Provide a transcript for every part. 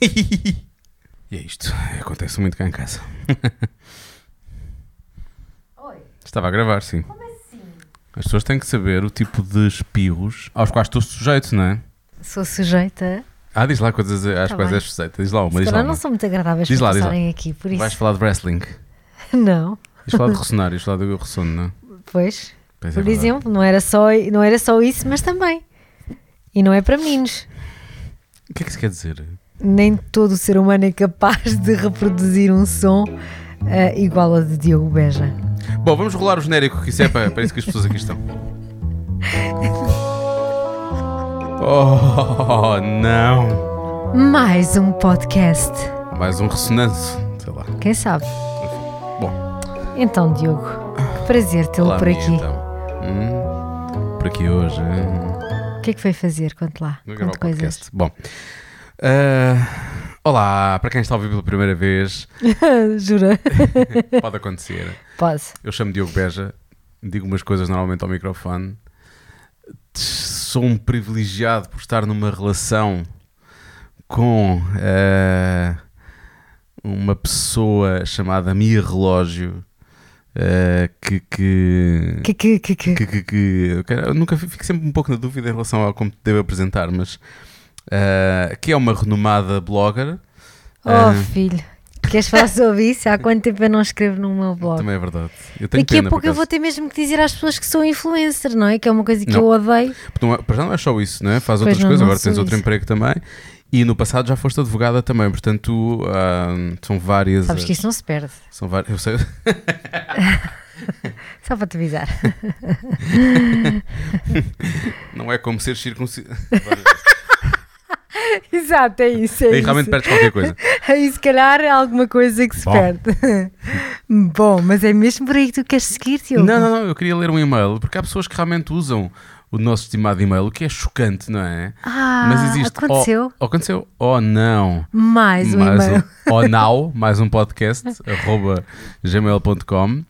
e é isto. Acontece muito cá em casa. Oi, Estava a gravar, sim. como assim? As pessoas têm que saber o tipo de espirros aos quais estou sujeito, não é? Sou sujeita. Ah, diz lá coisas às Tá quais bem. és sujeita. Diz lá uma, Se diz lá uma. não são muito agradáveis Diz para lá, diz passarem aqui, por isso. Vais falar de wrestling. Não, Vais falar de ressonar, vais falar do ressono, não é? pois. Pois é Por exemplo, não era, só, não era só isso, mas também. E não é para meninos. O que é que isso quer dizer? Nem todo ser humano é capaz de reproduzir um som eh, igual ao de Diogo Beja. Bom, vamos rolar o genérico, que isso é para, para isso que as pessoas aqui estão. Oh, não! Mais um podcast. Mais um ressonância, sei lá. Quem sabe? Bom, Então, Diogo, que prazer tê-lo por aqui. então. Hum, por aqui hoje. hum. O que é que foi fazer? Conte lá. Vou gravar Conte o coisas. podcast. Bom, ah, olá, para quem está a ouvir pela primeira vez, Jura? pode acontecer. Pode. Eu chamo Diogo Beja, digo umas coisas normalmente ao microfone. Sou um privilegiado por estar numa relação com ah, uma pessoa chamada Mia Relógio. ah, que, que, Que, que, que, que. que, que, que- eu nunca fi- fico sempre um pouco na dúvida em relação a como te devo apresentar, mas ah, que é uma renomada blogger. Oh, Ah, filho. Queres falar sobre isso? Há quanto tempo eu não escrevo no meu blog? também é verdade. Eu tenho Daqui a pouco eu vou ter mesmo que dizer às pessoas que sou influencer, não é? Que é uma coisa que Não. eu odeio. É- para já não é só isso, não é? Faz Pois outras não, coisas, não agora tens outro isso. emprego também. E no passado já foste advogada também, portanto ah, são várias. Sabes que isso não se perde. São várias. Eu sei. Só para te avisar. Não é como ser circuncidado. Exato, é isso. É Aí isso. realmente perdes qualquer coisa. Aí se calhar é alguma coisa que se Bom. perde. Bom, mas é mesmo por aí que tu queres seguir, Diogo? Não, não, não, eu queria ler um e-mail, porque há pessoas que realmente usam o nosso estimado e-mail, o que é chocante, não é? Ah, Mas existe. aconteceu Oh, aconteceu. Oh, não. mais um mais e-mail. um, oh, now, mais um podcast, arroba gmail.com.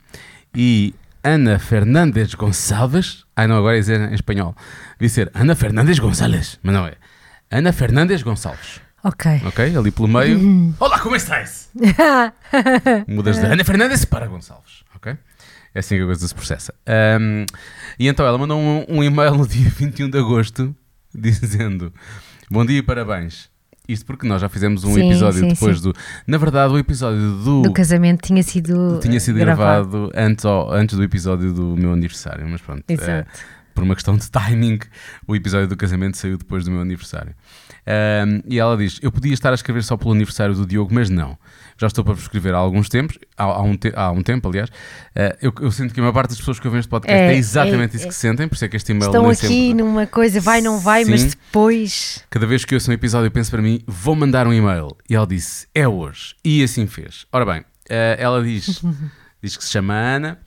E Ana Fernandes Gonçalves. Ai não, agora é dizer em espanhol. Devia ser Ana Fernandes Gonçalves, mas não é. Ana Fernandes Gonçalves. Ok. Ok? Ali pelo meio. Olá, como estás? Mudas de Ana Fernandes para Gonçalves. Ok? É assim que a coisa se processa. Ahm, e então ela mandou um, um e-mail no dia 21 de agosto dizendo: Bom dia e parabéns. Isto porque nós já fizemos um Sim, episódio sim, depois sim. do. Na verdade, o episódio do. Do casamento tinha sido, tinha sido gravado, antes, ao- antes do episódio do meu aniversário, mas pronto. eh, Exato. Por uma questão de timing, o episódio do casamento saiu depois do meu aniversário. Ahm, e ela diz: Eu podia estar a escrever só pelo aniversário do Diogo, mas não. Já estou para vos escrever há alguns tempos, há, há um, te- há um tempo, aliás. Ah, eu, eu sinto que a maior parte das pessoas que ouvem este podcast é, É, exatamente é, isso é. que sentem, por isso é que este e-mail Estão aqui sempre. numa coisa, vai, não vai, mas Sim. depois. Cada vez que eu ouço um episódio, eu penso para mim: vou mandar um e-mail. E ela disse: é hoje. E assim fez. Ora bem, eh, ela diz, diz que se chama Ana.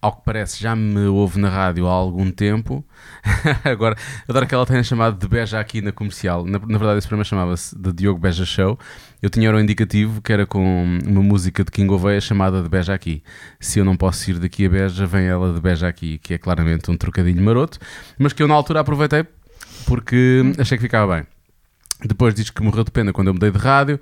Ao que parece, já me ouve na rádio há algum tempo. Agora, adoro que ela tenha chamado de Beja aqui na comercial. Na, na verdade, esse programa chamava-se de Diogo Beja Show. Eu tinha o indicativo que era com uma música de King Oveia chamada de Beja aqui. Se eu não posso ir daqui a Beja, vem ela de Beja aqui, que é claramente um trocadilho maroto, mas que eu na altura aproveitei porque achei que ficava bem. Depois diz que morreu de pena quando eu mudei de rádio,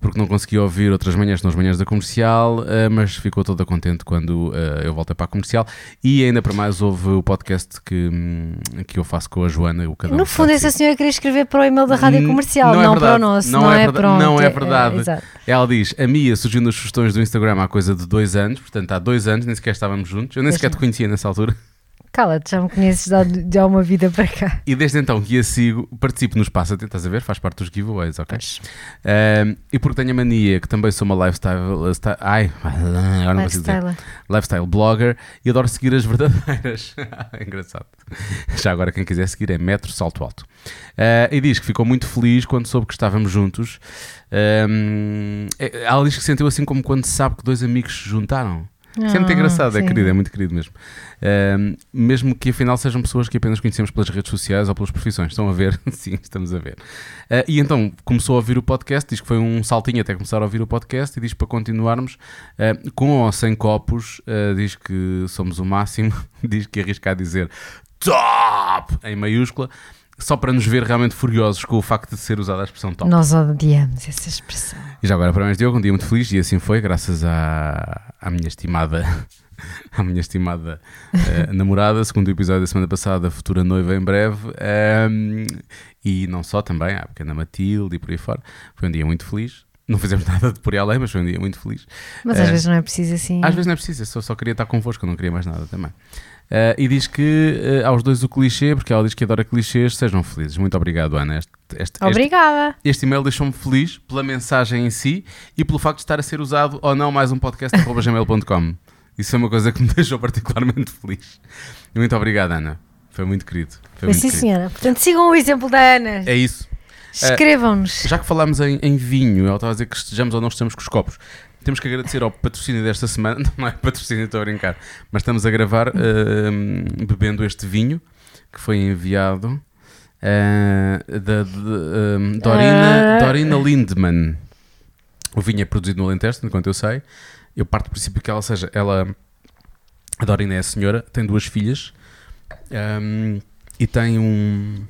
porque não conseguia ouvir outras manhãs, não as manhãs da comercial, eh, mas ficou toda contente quando eh, eu voltei para a comercial. E ainda para mais houve o podcast que, hum, que eu faço com a Joana. O Cada Um No fundo, essa senhora queria escrever para o e-mail da rádio N- comercial, não não, é para o verdade. nosso. Não Não, é é, verda- pronto. não é é- verdade. exato. Ela diz: A Mia surgiu nas sugestões do Instagram há coisa de dois anos, portanto há dois anos, nem sequer estávamos juntos. Eu nem sequer te não. conhecia nessa altura. Cala-te, já me conheces de há- de há uma vida para cá. E desde então que a sigo, participo nos passatempo, estás a ver? Faz parte dos giveaways, ok? Um, e porque tenho a mania que também sou uma lifestyle. sta- ai, agora não consigo dizer. Lifestyle. Lifestyle blogger e adoro seguir as verdadeiras. Engraçado. Já agora, quem quiser seguir é Metro Salto Alto. Uh, e diz que ficou muito feliz quando soube que estávamos juntos. Um, é- ela diz que sentiu assim como quando se sabe que dois amigos se juntaram. Isso é muito Ah, engraçado, é sim. querido, é muito querido mesmo. Um, mesmo que afinal sejam pessoas que apenas conhecemos pelas redes sociais ou pelas profissões. Estão a ver? Sim, estamos a ver. Uh, e então começou a ouvir o podcast, diz que foi um saltinho até começar a ouvir o podcast e diz para continuarmos uh, com ou sem copos. uh, diz que somos o máximo, diz que arrisca a dizer top em maiúscula. Só para nos ver realmente furiosos com o facto de ser usada a expressão top. Nós odiamos essa expressão. E já agora, parabéns Diogo, um dia muito feliz e assim foi, graças à, à minha estimada, à minha estimada eh, namorada, segundo o episódio da semana passada, futura noiva em breve, ehm, e não só também, à pequena Matilde e por aí fora. Foi um dia muito feliz. Não fizemos nada de por aí além, mas foi um dia muito feliz. Mas às Eh, vezes não é preciso assim. Às vezes não é preciso, eu só, só queria estar convosco, eu não queria mais nada também. Eh, e diz que eh, aos dois o clichê, porque ela diz que adora clichês, sejam felizes. Muito obrigado, Ana. Este, este, este, Obrigada. este e-mail deixou-me feliz pela mensagem em si e pelo facto de estar a ser usado ou não mais um podcast gmail.com. Isso foi uma coisa que me deixou particularmente feliz. Muito obrigado, Ana. Foi muito querido. Foi Foi muito sim, querido. senhora. Portanto, sigam o exemplo da Ana. É isso. Escrevam-nos. Já que falámos em, em vinho, ela estava a dizer que estejamos ou não estejamos com os copos. Temos que agradecer ao patrocínio desta semana. Não é patrocínio, estou a brincar. Mas estamos a gravar hum, bebendo este vinho que foi enviado ah, da de, hum, Dorina, Ah. Dorina Lindman. O vinho é produzido no Alentejo, enquanto eu sei. Eu parto do princípio que ela seja. Ela, a Dorina é a senhora, tem duas filhas hum, e tem um.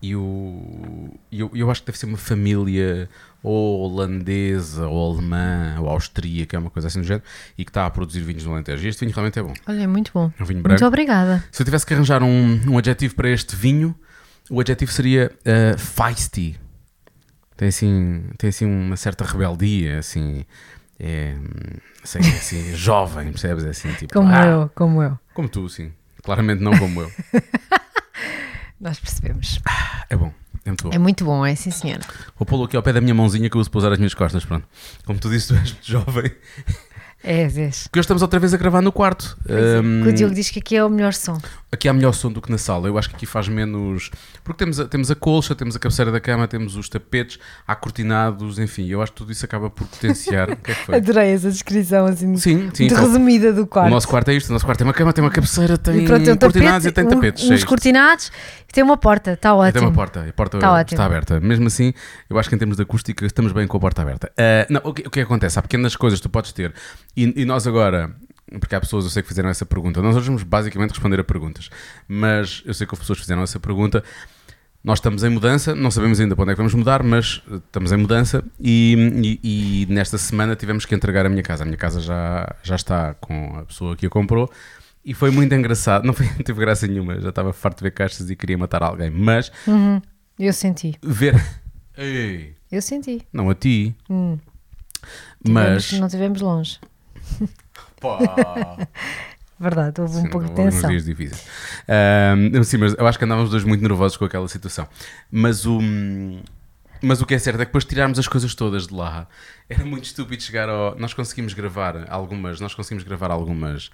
E o, e eu, eu acho que deve ser uma família ou holandesa, ou alemã, ou austríaca, é uma coisa assim do género, e que está a produzir vinhos no Alentejo. E este vinho realmente é bom. Olha, muito bom. É um vinho Muito branco. obrigada. Se eu tivesse que arranjar um, um adjetivo para este vinho, o adjetivo seria uh, feisty. Tem assim, tem assim uma certa rebeldia, assim, é, sei, assim jovem, percebes? É assim, tipo, Como ah, eu, como eu. Como tu, sim. Claramente não como eu. Nós percebemos. É bom, é muito bom. É muito bom, é sim, senhora. Vou pô-lo aqui ao pé da minha mãozinha que eu uso para usar as minhas costas, pronto. Como tu disse, tu és muito jovem. É, vês. Porque hoje estamos outra vez a gravar no quarto. Hum, O Diogo diz que aqui é o melhor som. Aqui há melhor som do que na sala. Eu acho que aqui faz menos. Porque temos a, temos a colcha, temos a cabeceira da cama, temos os tapetes, há cortinados, enfim. Eu acho que tudo isso acaba por potenciar. o que é que foi? Adorei essa descrição assim Sim, sim. então, resumida do o quarto. nosso quarto é isto. O nosso quarto tem uma cama, tem uma cabeceira, tem e pronto, tem um cortinados tapete, e tem um- tapetes. é uns cortinados e tem uma porta. Está E ótimo. Tem uma porta, a porta Tá está ótimo. aberta. Mesmo assim, eu acho que em termos de acústica estamos bem com a porta aberta. Ah, não, o, que, o que acontece? Há pequenas coisas que tu podes ter e, e nós agora, porque há pessoas, eu sei que fizeram essa pergunta, nós hoje vamos basicamente responder a perguntas, mas eu sei que as pessoas fizeram essa pergunta. Nós estamos em mudança, não sabemos ainda para onde é que vamos mudar, mas eh, estamos em mudança e, e- e nesta semana tivemos que entregar a minha casa. A minha casa já, já está com a pessoa que a comprou e foi muito engraçado. Não, foi, não teve graça nenhuma, já estava farto de ver caixas e queria matar alguém, mas Uhum. Eu senti. ver. Ei, Eu senti. não a ti, Hum. mas. Tivemos- Não estivemos longe. Verdade, houve um Sim, pouco de tensão. dias difíceis. Sim, mas eu acho que andávamos os dois muito nervosos com aquela situação. Mas o. Mas o que é certo é que depois de tirarmos as coisas todas de lá, era muito estúpido chegar ao. Nós conseguimos gravar algumas. Nós conseguimos gravar algumas.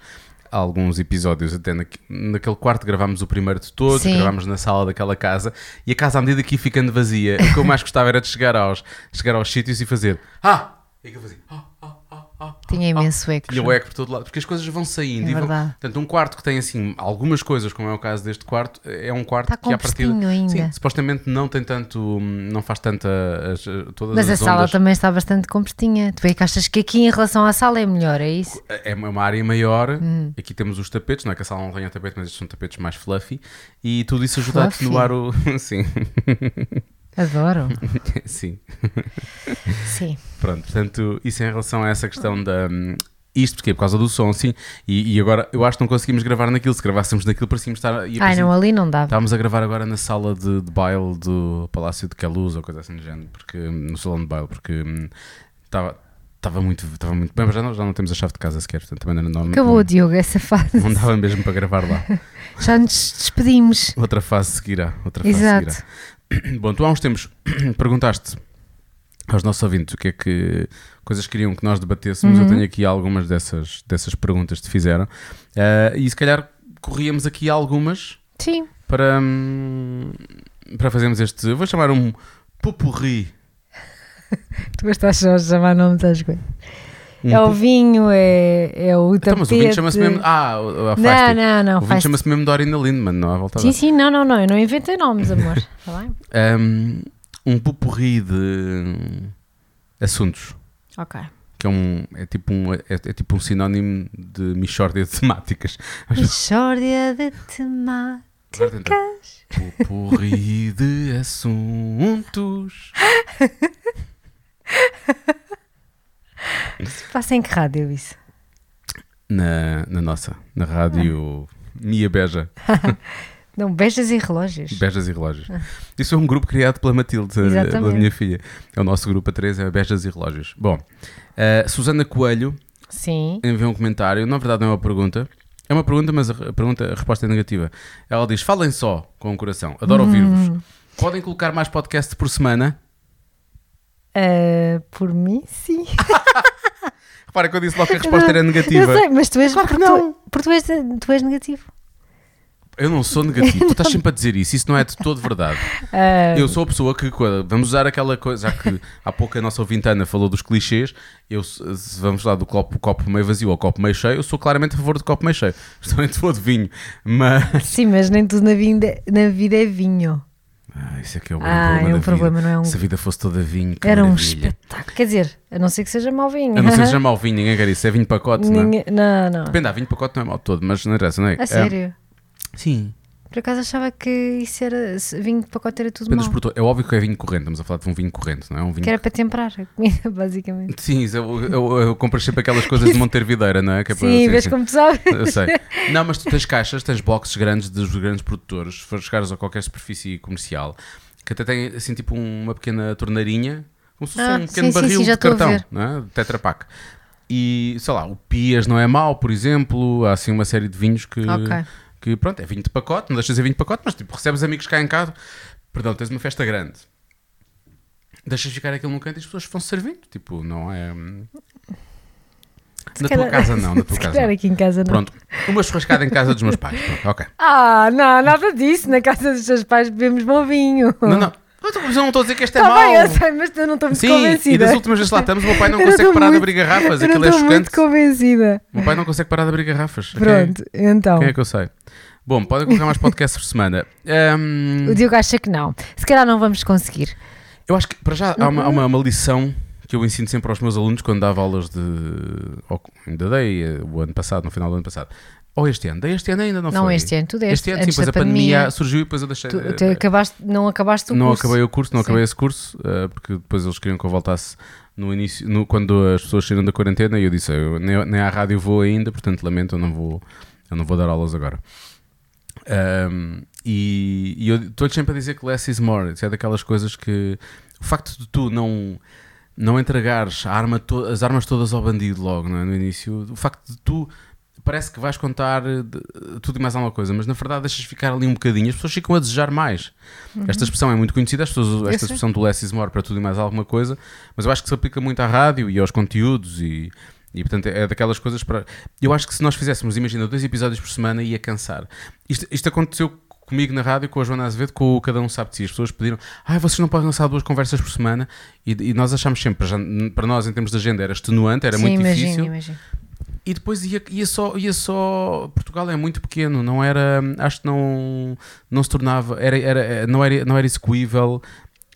Alguns episódios até naque- naquele quarto gravámos o primeiro de todos, Sim. gravámos na sala daquela casa e a casa à medida que ia ficando vazia, o que eu mais gostava era de chegar aos, chegar aos sítios e fazer Ah! E que eu fazia ah, Tinha ah, imenso eco. tinha o eco por todo lado, porque as coisas vão saindo. É vão- portanto, um quarto que tem assim algumas coisas, como é o caso deste quarto, é um quarto Está que partida. postinho ainda. Sim, supostamente não tem tanto. não faz tanta. as- todas Mas a as sala ondas. também está bastante compostinha. Tu é que achas que aqui em relação à sala é melhor, é isso? É uma área maior. Hum. Aqui temos os tapetes, não é que a sala não tenha tapete, mas estes são tapetes mais fluffy. E tudo isso ajuda a Fluffy? atenuar o. Sim, Adoro. sim. Sim. Pronto, portanto, isso em relação a essa questão da. hum, Isto porque por causa do som, sim. E, e agora eu acho que não conseguimos gravar naquilo. Se gravássemos naquilo, parecíamos estar. ia Ai, não, ali não dava. Estávamos a gravar agora na sala de, de baile do Palácio de Queluz ou coisa assim do género, porque, no salão de baile, porque hum, estava estava muito, estava muito bem, mas já não, já não temos a chave de casa sequer, portanto também não, Acabou, não, Diogo, essa fase. não dava mesmo para gravar lá. Já nos despedimos. Outra fase seguirá, outra fase Exato. seguirá. Bom, tu há uns tempos perguntaste aos nossos ouvintes o que é que coisas queriam que nós debatêssemos. Uhum. Eu tenho aqui algumas dessas, dessas perguntas que te fizeram Ah, e se calhar corríamos aqui algumas Sim. para, hum, para fazermos este. Vou chamar um pupurri. Tu gostaste só de chamar nomes às coisas. É o pu- vinho, é, é o tapete. Então, mas o vinho chama-se mesmo. Ah, a Não, não, não. O vinho chama-se mesmo Dorina Lindman, não há volta Sim, sim, não, não, não. Eu não inventei nomes, amor. Está bem? Um, um pupurri de assuntos. Ok. Que é, um, é, tipo um, é, é tipo um sinónimo de mixórdia de temáticas. Mixórdia de temáticas. Porri de assuntos. Passa em que rádio isso? Na, na nossa, na rádio Mia Beja. Não, beijas e relógios. Bejas e Relógios. Isso é um grupo criado pela Matilde, pela Exatamente. minha filha. É o nosso grupo a três, é Bejas e Relógios. Bom, eh, Susana Coelho Sim. enviou um comentário, na verdade não é uma pergunta. É uma pergunta, mas a, pergunta, a resposta é negativa. Ela diz: falem só com o coração, adoro ouvir-vos. Podem colocar mais podcast por semana? Ah, por mim, sim. Repara que eu disse logo que a resposta era negativa. Eu sei, mas tu és, Claro que porque tu- porque tu és, tu és negativo. Eu não sou negativo, tu estás sempre a dizer isso, isso não é de todo verdade. Ah, Eu sou a pessoa que, vamos usar aquela coisa, já que há pouco a nossa ouvinte Ana falou dos clichês, eu, vamos lá do copo, copo meio vazio ao copo meio cheio, eu sou claramente a favor do copo meio cheio. Estou em favor de vinho, mas. Sim, mas nem tudo na vida, na vida é vinho. Ah, isso é que é o Ah, grande é problema um da problema, vida. não é um- Se a vida fosse toda vinho, que Era um maravilha. espetáculo. Quer dizer, a não ser que seja mau vinho. A não ser que seja mau vinho, ninguém quer isso. É vinho pacote, não é? Não, não. Depende, há vinho pacote não é mau todo, mas não interessa, não é? A sério. sim. Por acaso achava que isso era. Vinho de pacote era tudo Depende produtores. É óbvio que é vinho corrente, estamos a falar de um vinho corrente, não é? Um vinho Que era para temperar a comida, basicamente. Sim, eu, eu, eu compro sempre aquelas coisas de Montevideira, não é? Que é para- Sim, vês como tu sabes. Eu sei. Não, mas tu tens caixas, tens boxes grandes dos grandes produtores, se for chegares a qualquer superfície comercial, que até tem assim tipo uma pequena torneirinha, como se fosse Ah, um pequeno sim, sim, barril sim, de cartão, não é? Tetra Pak. E sei lá, o Pias não é mau, por exemplo, há assim uma série de vinhos que, Ok. Que pronto, é vinho de pacote, não deixas de ser vinho de pacote, mas tipo, recebes amigos cá em casa, perdão, tens uma festa grande. Deixas ficar aquilo num canto e as pessoas vão servindo. Tipo, não é. hum, Se Na tua casa não, na tua Se casa. não. aqui em casa não. Pronto, uma churrascada em casa dos meus pais. Pronto, ok. Ah, não, nada disso. Na casa dos teus pais bebemos bom vinho. Não, não. Mas eu não estou a dizer que este é Tá mau. eu sei, mas eu não estou muito Sim, convencida. e das últimas vezes que lá estamos, o meu pai não Eu não consegue estou parar de muito- abrir garrafas. Eu não Aquilo é estou muito convencida. O meu pai não consegue parar de abrir garrafas. Pronto, então. Quem é que eu sei? Bom, podem colocar mais podcasts por semana. Ahm, O Diogo acha que não. Se calhar não vamos conseguir. eu acho que, para já, há uma, há uma- uma lição que eu ensino sempre aos meus alunos quando dava aulas de. ou ainda dei eh, o ano passado, no final do ano passado. Ou este ano. Este ano ainda não, Não, foi. este ano, tu deste. Este ano, sim, depois a pandemia, pandemia. surgiu e depois eu deixei. Tu, tu acabaste, não acabaste o não curso. acabei o curso, não Sim. acabei esse curso, eh, porque depois eles queriam que eu voltasse no início, no- quando as pessoas saíram da quarentena, e eu disse, eu, nem, nem à rádio vou ainda, portanto lamento, eu não vou, eu não vou dar aulas agora. Ahm, e, e eu estou sempre a dizer que less is more, isso é daquelas coisas que o facto de tu não não entregares a arma as armas todas ao bandido logo não é? no início, o facto de tu parece que vais contar eh, de- tudo e mais alguma coisa, mas na verdade deixas ficar ali um bocadinho, as pessoas ficam a desejar mais. Esta expressão é muito conhecida, as pessoas esta expressão do less is more para tudo e mais alguma coisa, mas eu acho que se aplica muito à rádio e aos conteúdos e, e portanto é daquelas coisas para. Eu acho que se nós fizéssemos, imagina, dois episódios por semana ia cansar. Isto, isto aconteceu comigo na rádio, com a Joana Azevedo, com o Cada Um Sabe de Si. As pessoas pediram, ah, vocês não podem lançar duas conversas por semana e, e nós achámos sempre, para nós em termos de agenda era extenuante, era Sim, muito imagino, difícil. imagino. E depois ia, ia, só, ia só. Portugal é muito pequeno, não era. Acho que não, não se tornava. Era, era, não, era, não era execuível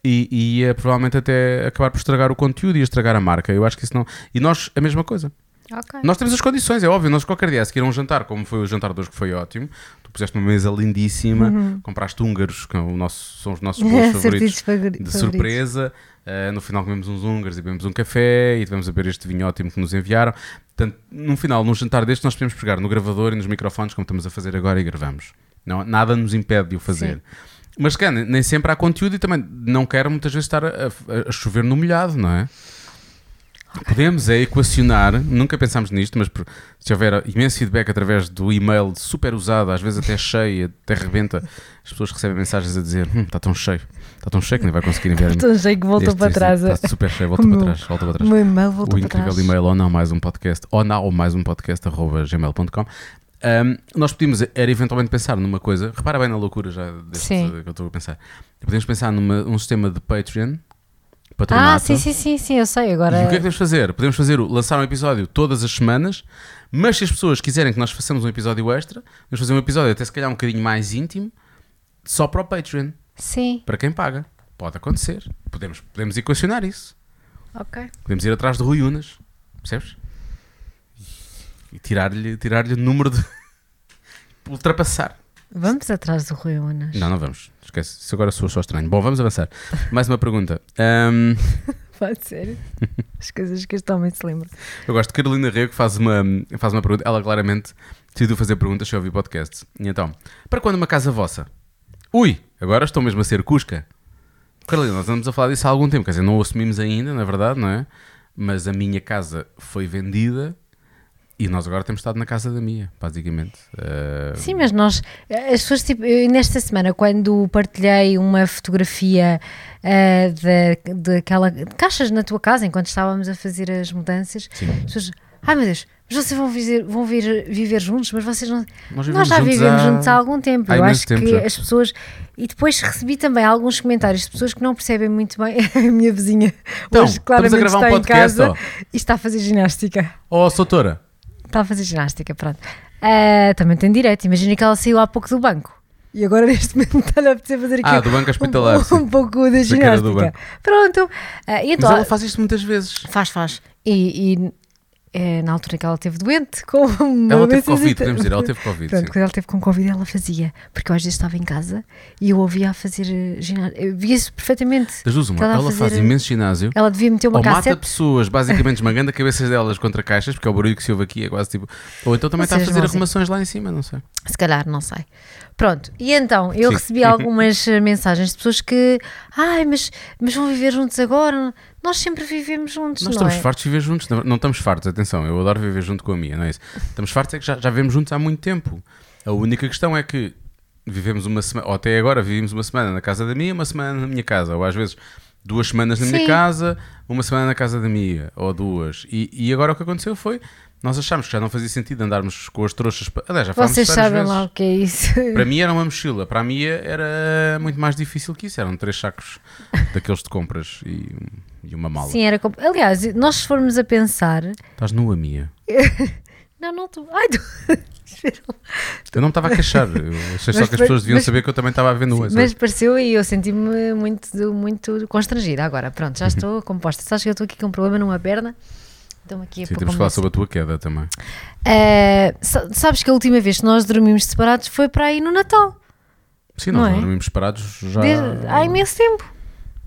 e, e ia provavelmente até acabar por estragar o conteúdo e estragar a marca. Eu acho que isso não. E nós, a mesma coisa. Ok. Nós temos as condições, é óbvio. Nós qualquer dia a seguir a um jantar, como foi o jantar de hoje, que foi ótimo. Puseste uma mesa lindíssima, compraste húngaros, que é o nosso, são os nossos bolos favoritos de surpresa. Uh, no final comemos uns húngaros e bebemos um café e tivemos a beber este vinho ótimo que nos enviaram. Portanto, no final, num jantar deste, nós podemos pegar no gravador e nos microfones, como estamos a fazer agora, e gravamos. Não, nada nos impede de o fazer. Sim. Mas, cara, nem sempre há conteúdo e também não quero muitas vezes estar a, a- a chover no molhado, não é? Podemos é equacionar, nunca pensámos nisto, mas se houver imenso feedback através do e-mail super usado, às vezes até cheio, até rebenta, as pessoas recebem mensagens a dizer: hum, está tão cheio, está tão cheio que nem vai conseguir enviar Estou cheio que voltou este- para este- trás. Está super cheio, volta O para trás, volta para O trás. meu e-mail voltou O para incrível trás. e-mail ou não mais um podcast, ou não mais um podcast, arroba gmail.com. Um, nós podíamos, era eventualmente pensar numa coisa, repara bem na loucura já deste, que eu estou a pensar. Podemos pensar num um sistema de Patreon, Ah, patronato. sim, sim, sim, sim, eu sei. Agora. E o que é que podemos fazer? Podemos fazer lançar um episódio todas as semanas, mas se as pessoas quiserem que nós façamos um episódio extra, vamos fazer um episódio até se calhar um bocadinho mais íntimo, só para o Patreon, Sim, para quem paga. Pode acontecer. Podemos, podemos equacionar isso. ok. Podemos ir atrás de Rui Unas, percebes? E tirar-lhe tirar o número de. ultrapassar. Vamos atrás do Rui Unas. Não, não vamos. Esquece. Isso agora sou só estranho. Bom, vamos avançar. Mais uma pergunta. Ahm, Pode ser. As coisas que este homem se lembra. eu gosto de Carolina Rego que faz uma, faz uma pergunta. Ela claramente decidiu fazer perguntas se ouvir podcast. E então, para quando uma casa vossa? Ui, agora estou mesmo a ser cusca. Carolina, nós andamos a falar disso há algum tempo. Quer dizer, não o assumimos ainda, na verdade, não é? Mas a minha casa foi vendida e nós agora temos estado na casa da minha, basicamente. Ah, Sim, mas nós, as pessoas, tipo, eu, nesta semana, quando partilhei uma fotografia ah, da, daquela caixas na tua casa, enquanto estávamos a fazer as mudanças, Sim. as pessoas, ai meu Deus, mas vocês vão, viver, vão vir viver juntos, mas vocês não. Nós Nós já juntos vivemos há- juntos há algum tempo. há eu acho tempo que já. as pessoas. E depois recebi também alguns comentários de pessoas que não percebem muito bem. A minha vizinha Então, hoje estamos a claramente gravar um está em podcast, casa ó. e está a fazer ginástica. Oh, Soutora, Está a fazer ginástica, pronto. Ah, também tem direito. Imagina que ela saiu há pouco do banco. E agora neste momento está-lhe a apetecer fazer aqui Ah, do banco hospitalar, um, um pouco da do ginástica. Pronto. Ah, e mas então, ela faz isto muitas vezes. Faz, faz. E, e, é, na altura que ela esteve doente, com uma Ela teve Covid, podemos dizer, ela teve Covid. Pronto, sim. quando ela teve com Covid, ela fazia. Porque eu às vezes estava em casa e eu ouvia a fazer eh, ginástica. Eu via isso perfeitamente. Das duas, uma, ela ela, a faz fazer- imenso ginásio. Ela devia meter uma ou mata cassete. pessoas, basicamente esmagando a cabeças delas contra caixas, porque é o barulho que se ouve aqui, é quase tipo. Ou então também está a fazer arrumações lá em cima, não sei. Se calhar, não sei. Pronto, e então eu Sim. recebi algumas eh, mensagens de pessoas que, ai, mas, mas vão viver juntos agora? Nós sempre vivemos juntos, Nós não estamos é? fartos de viver juntos. Não, não estamos fartos, atenção, eu adoro viver junto com a minha, não é isso? Estamos fartos é que já, já vivemos juntos há muito tempo. A única questão é que vivemos uma semana, ou até agora vivemos uma semana na casa da minha, uma semana na minha casa, ou às vezes duas semanas na minha Sim. casa, uma semana na casa da minha, ou duas. E, e agora o que aconteceu foi, nós achámos que já não fazia sentido andarmos com as trouxas. pa- Aliás, já Vocês sabem vezes. lá o que é isso. Para mim era uma mochila, para a Mia era muito mais difícil que isso. Eram três sacos daqueles de compras e, e uma mala. Sim, era. compl- Aliás, nós se formos a pensar. Estás nua, Mia. Não, não estou. Ai, tu... Eu não me estava a queixar. Eu achei só Mas que as pessoas deviam mas- saber que eu também estava a ver nua. Mas pareceu e eu senti-me muito, muito constrangida. Agora, pronto, Uhum. já estou composta. Sabes que eu estou aqui com um problema numa perna? Então aqui a Sim, temos que falar sobre a tua queda também. Sa- sabes que a última vez que nós dormimos separados foi para aí no Natal. Sim, nós é? dormimos separados já. Desde- há imenso tempo.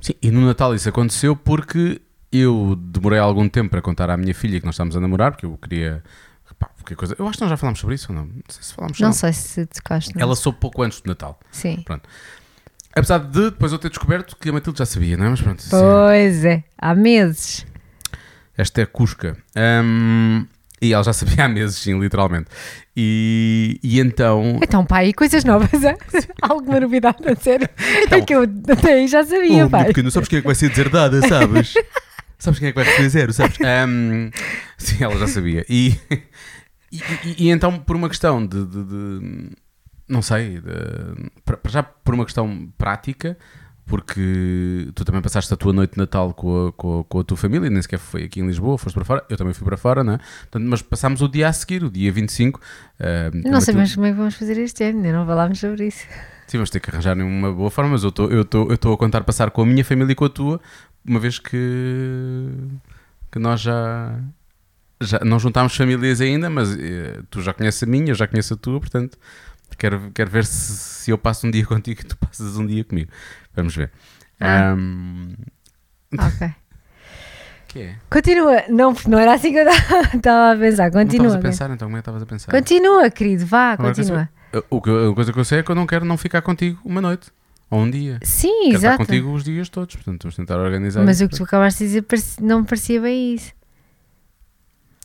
Sim, e no Natal isso aconteceu porque eu demorei algum tempo para contar à minha filha que nós estávamos a namorar, porque eu queria. Pá, coisa... Eu acho que nós já falámos sobre isso ou não? Não sei se falámos Não não. sei se tocaste. não. Ela soube pouco antes do Natal. Sim. Apesar de depois eu ter descoberto que a Matilde já sabia, não é? Mas pronto, Pois é, há meses. Esta é Cusca. Hum, e ela já sabia há meses, sim, literalmente. E, e então. Então, pai, coisas novas? Alguma novidade, a sério? Então. é que eu até aí já sabia, pai. minha pequena, sabes quem é que vai ser deserdada, sabes? sabes quem é que vai receber zero, sabes? Hum, sim, ela já sabia. E, e, e- então, por uma questão de. de- de- não sei. de- já por uma questão prática. Porque tu também passaste a tua noite de Natal com a, com a- com a tua família, nem sequer foi aqui em Lisboa, foste para fora, eu também fui para fora, não é? Portanto, mas passámos o dia a seguir, o dia 25. ah, Não também sabemos tu- como é que vamos fazer este ano, ainda não falámos sobre isso. Sim, vamos ter que arranjar uma boa forma, mas eu estou eu tô, eu tô a contar passar com a minha família e com a tua, uma vez que, que nós já, já não juntámos famílias ainda, mas eh, tu já conheces a minha, eu já conheço a tua, portanto quero, quero ver se, se eu passo um dia contigo e tu passas um dia comigo. Vamos ver. Ah. Ahm, Ok. que é? Continua. Não, não era assim que eu estava a pensar. Não Continua. estavas a pensar, então como é que estavas a pensar? Continua, querido. Vá, Agora continua. O que, a coisa que eu sei é que eu não quero não ficar contigo uma noite ou um dia. Sim, Quero estar exato. contigo os dias todos, portanto vamos tentar organizar Mas o que tu acabaste de dizer não me parecia bem isso.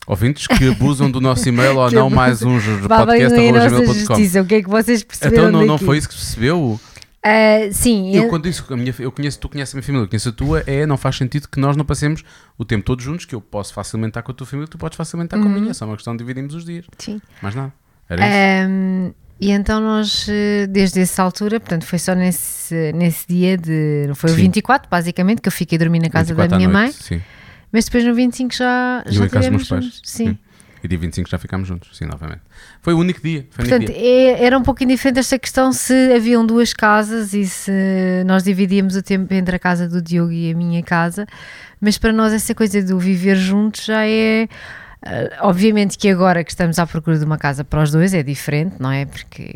Ouvintes que abusam do nosso e-mail ou não mais uns podcast.gmail.com. O que é que vocês perceberam Então não, não daqui? foi isso que percebeu? Ah, sim, Eu eu- quando disse que a minha, eu conheço, tu conheces a minha família, eu conheço a tua, é não faz sentido que nós não passemos o tempo todos juntos, que eu posso facilmente estar com a tua família, tu podes facilmente estar com a minha, é só uma questão de dividirmos os dias. sim. Mais nada. Era isso. Ahm, e então nós, eh, desde essa altura, portanto, foi só nesse, nesse dia de. Foi o Sim. 24, basicamente, que eu fiquei a dormir na casa da 24 à minha noite, mãe, Sim. mas depois no 25 já, E já eu em casa dos meus pais. juntos. Sim. E dia 25 já ficámos juntos, sim, novamente. Foi o único dia. Foi o único Portanto, dia. é- era um pouco indiferente esta questão se haviam duas casas e se nós dividíamos o tempo entre a casa do Diogo e a minha casa, mas para nós essa coisa do viver juntos já é. ah, obviamente que agora que estamos à procura de uma casa para os dois é diferente, não é? Porque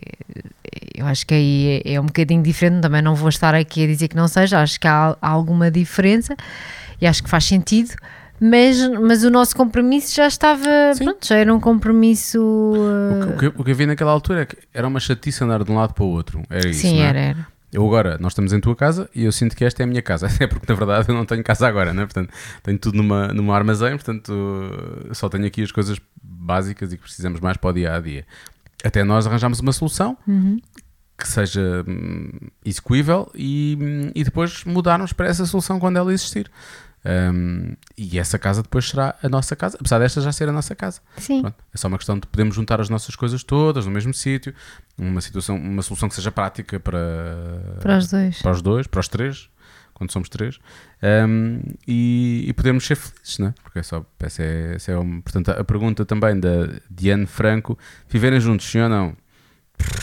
eu acho que aí é, é um bocadinho diferente. Também não vou estar aqui a dizer que não seja, acho que há, há alguma diferença e acho que faz sentido. Mas, mas o nosso compromisso já estava, Sim. pronto, já era um compromisso. O que, uh, o que- o que eu vi naquela altura é que era uma chatice andar de um lado para o outro. Era isso. sim, não é? era, era. Eu agora, nós estamos em tua casa e eu sinto que esta é a minha casa. Até porque na verdade eu não tenho casa agora, né? Portanto, tenho tudo numa, numa armazém, portanto, só tenho aqui as coisas básicas e que precisamos mais para o dia a dia. Até nós arranjamos uma solução Uhum. que seja hum, execuível e, hum, e depois mudarmos para essa solução quando ela existir. Um, e essa casa depois será a nossa casa, apesar desta já ser a nossa casa. Sim. Pronto, é só uma questão de podermos juntar as nossas coisas todas no mesmo sítio, uma situação, uma solução que seja prática para, Para os dois. para os dois, para os três, quando somos três, um, e, e podermos ser felizes, né? Porque é só, essa é, essa é portanto, a pergunta também da Diane Franco: viverem juntos, sim ou não?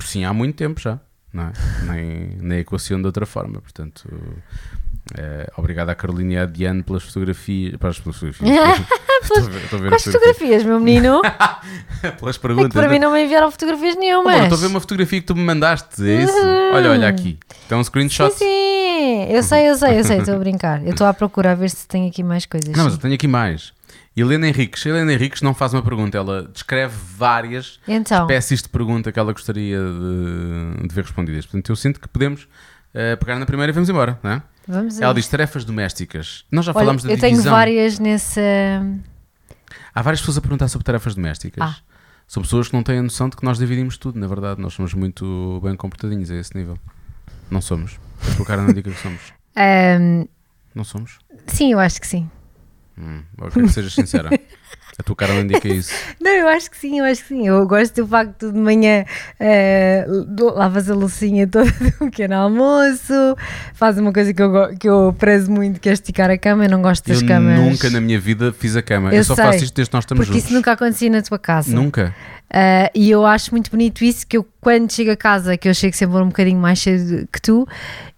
Sim, há muito tempo já, não é? Nem, nem equação de outra forma, portanto. Eh, obrigado à Carolina e à Diane pelas fotografias. Pelas, pelas fotografias. Estou a ver- estou a ver Quais as fotografias, meu menino? Pelas É que perguntas. para mim não me enviaram fotografias Oh, nenhumas. mano, estou a ver uma fotografia que tu me mandaste, é isso? Olha, olha aqui. Tem um screenshot. Sim, sim, eu sei, eu sei, eu sei, estou a brincar. Eu estou à procura a ver se tem aqui mais coisas. Não, mas eu tenho aqui mais. Helena Henriques. Helena Henriques não faz uma pergunta, ela descreve várias Então, espécies de pergunta que ela gostaria de, de ver respondidas. Portanto, eu sinto que podemos eh, pegar na primeira e vamos embora, não é? Vamos a Ela diz tarefas domésticas. Nós já Olha, falámos da eu tenho divisão. várias nessa. Há várias pessoas a perguntar sobre tarefas domésticas. Ah. São pessoas que não têm a noção de que nós dividimos tudo, na verdade. Nós somos muito bem comportadinhos a esse nível. Não somos. A tua cara não indica que somos. Ahm, Não somos. sim, eu acho que sim. Hum, eu quero que sejas sincera. A tua cara não indica isso. Não, eu acho que sim, eu acho que sim. Eu gosto do facto de manhã do- lavas a loucinha toda do pequeno almoço, faz uma coisa que eu, que eu prezo muito, que é esticar a cama. Eu não gosto das eu camas. nunca na minha vida fiz a cama. Eu, Eu só sei, faço isto desde que nós estamos Porque juntos. isso nunca acontecia na tua casa. Nunca. Ah, e eu acho muito bonito isso, que eu quando chego a casa, que eu chego sempre um bocadinho mais cedo que tu,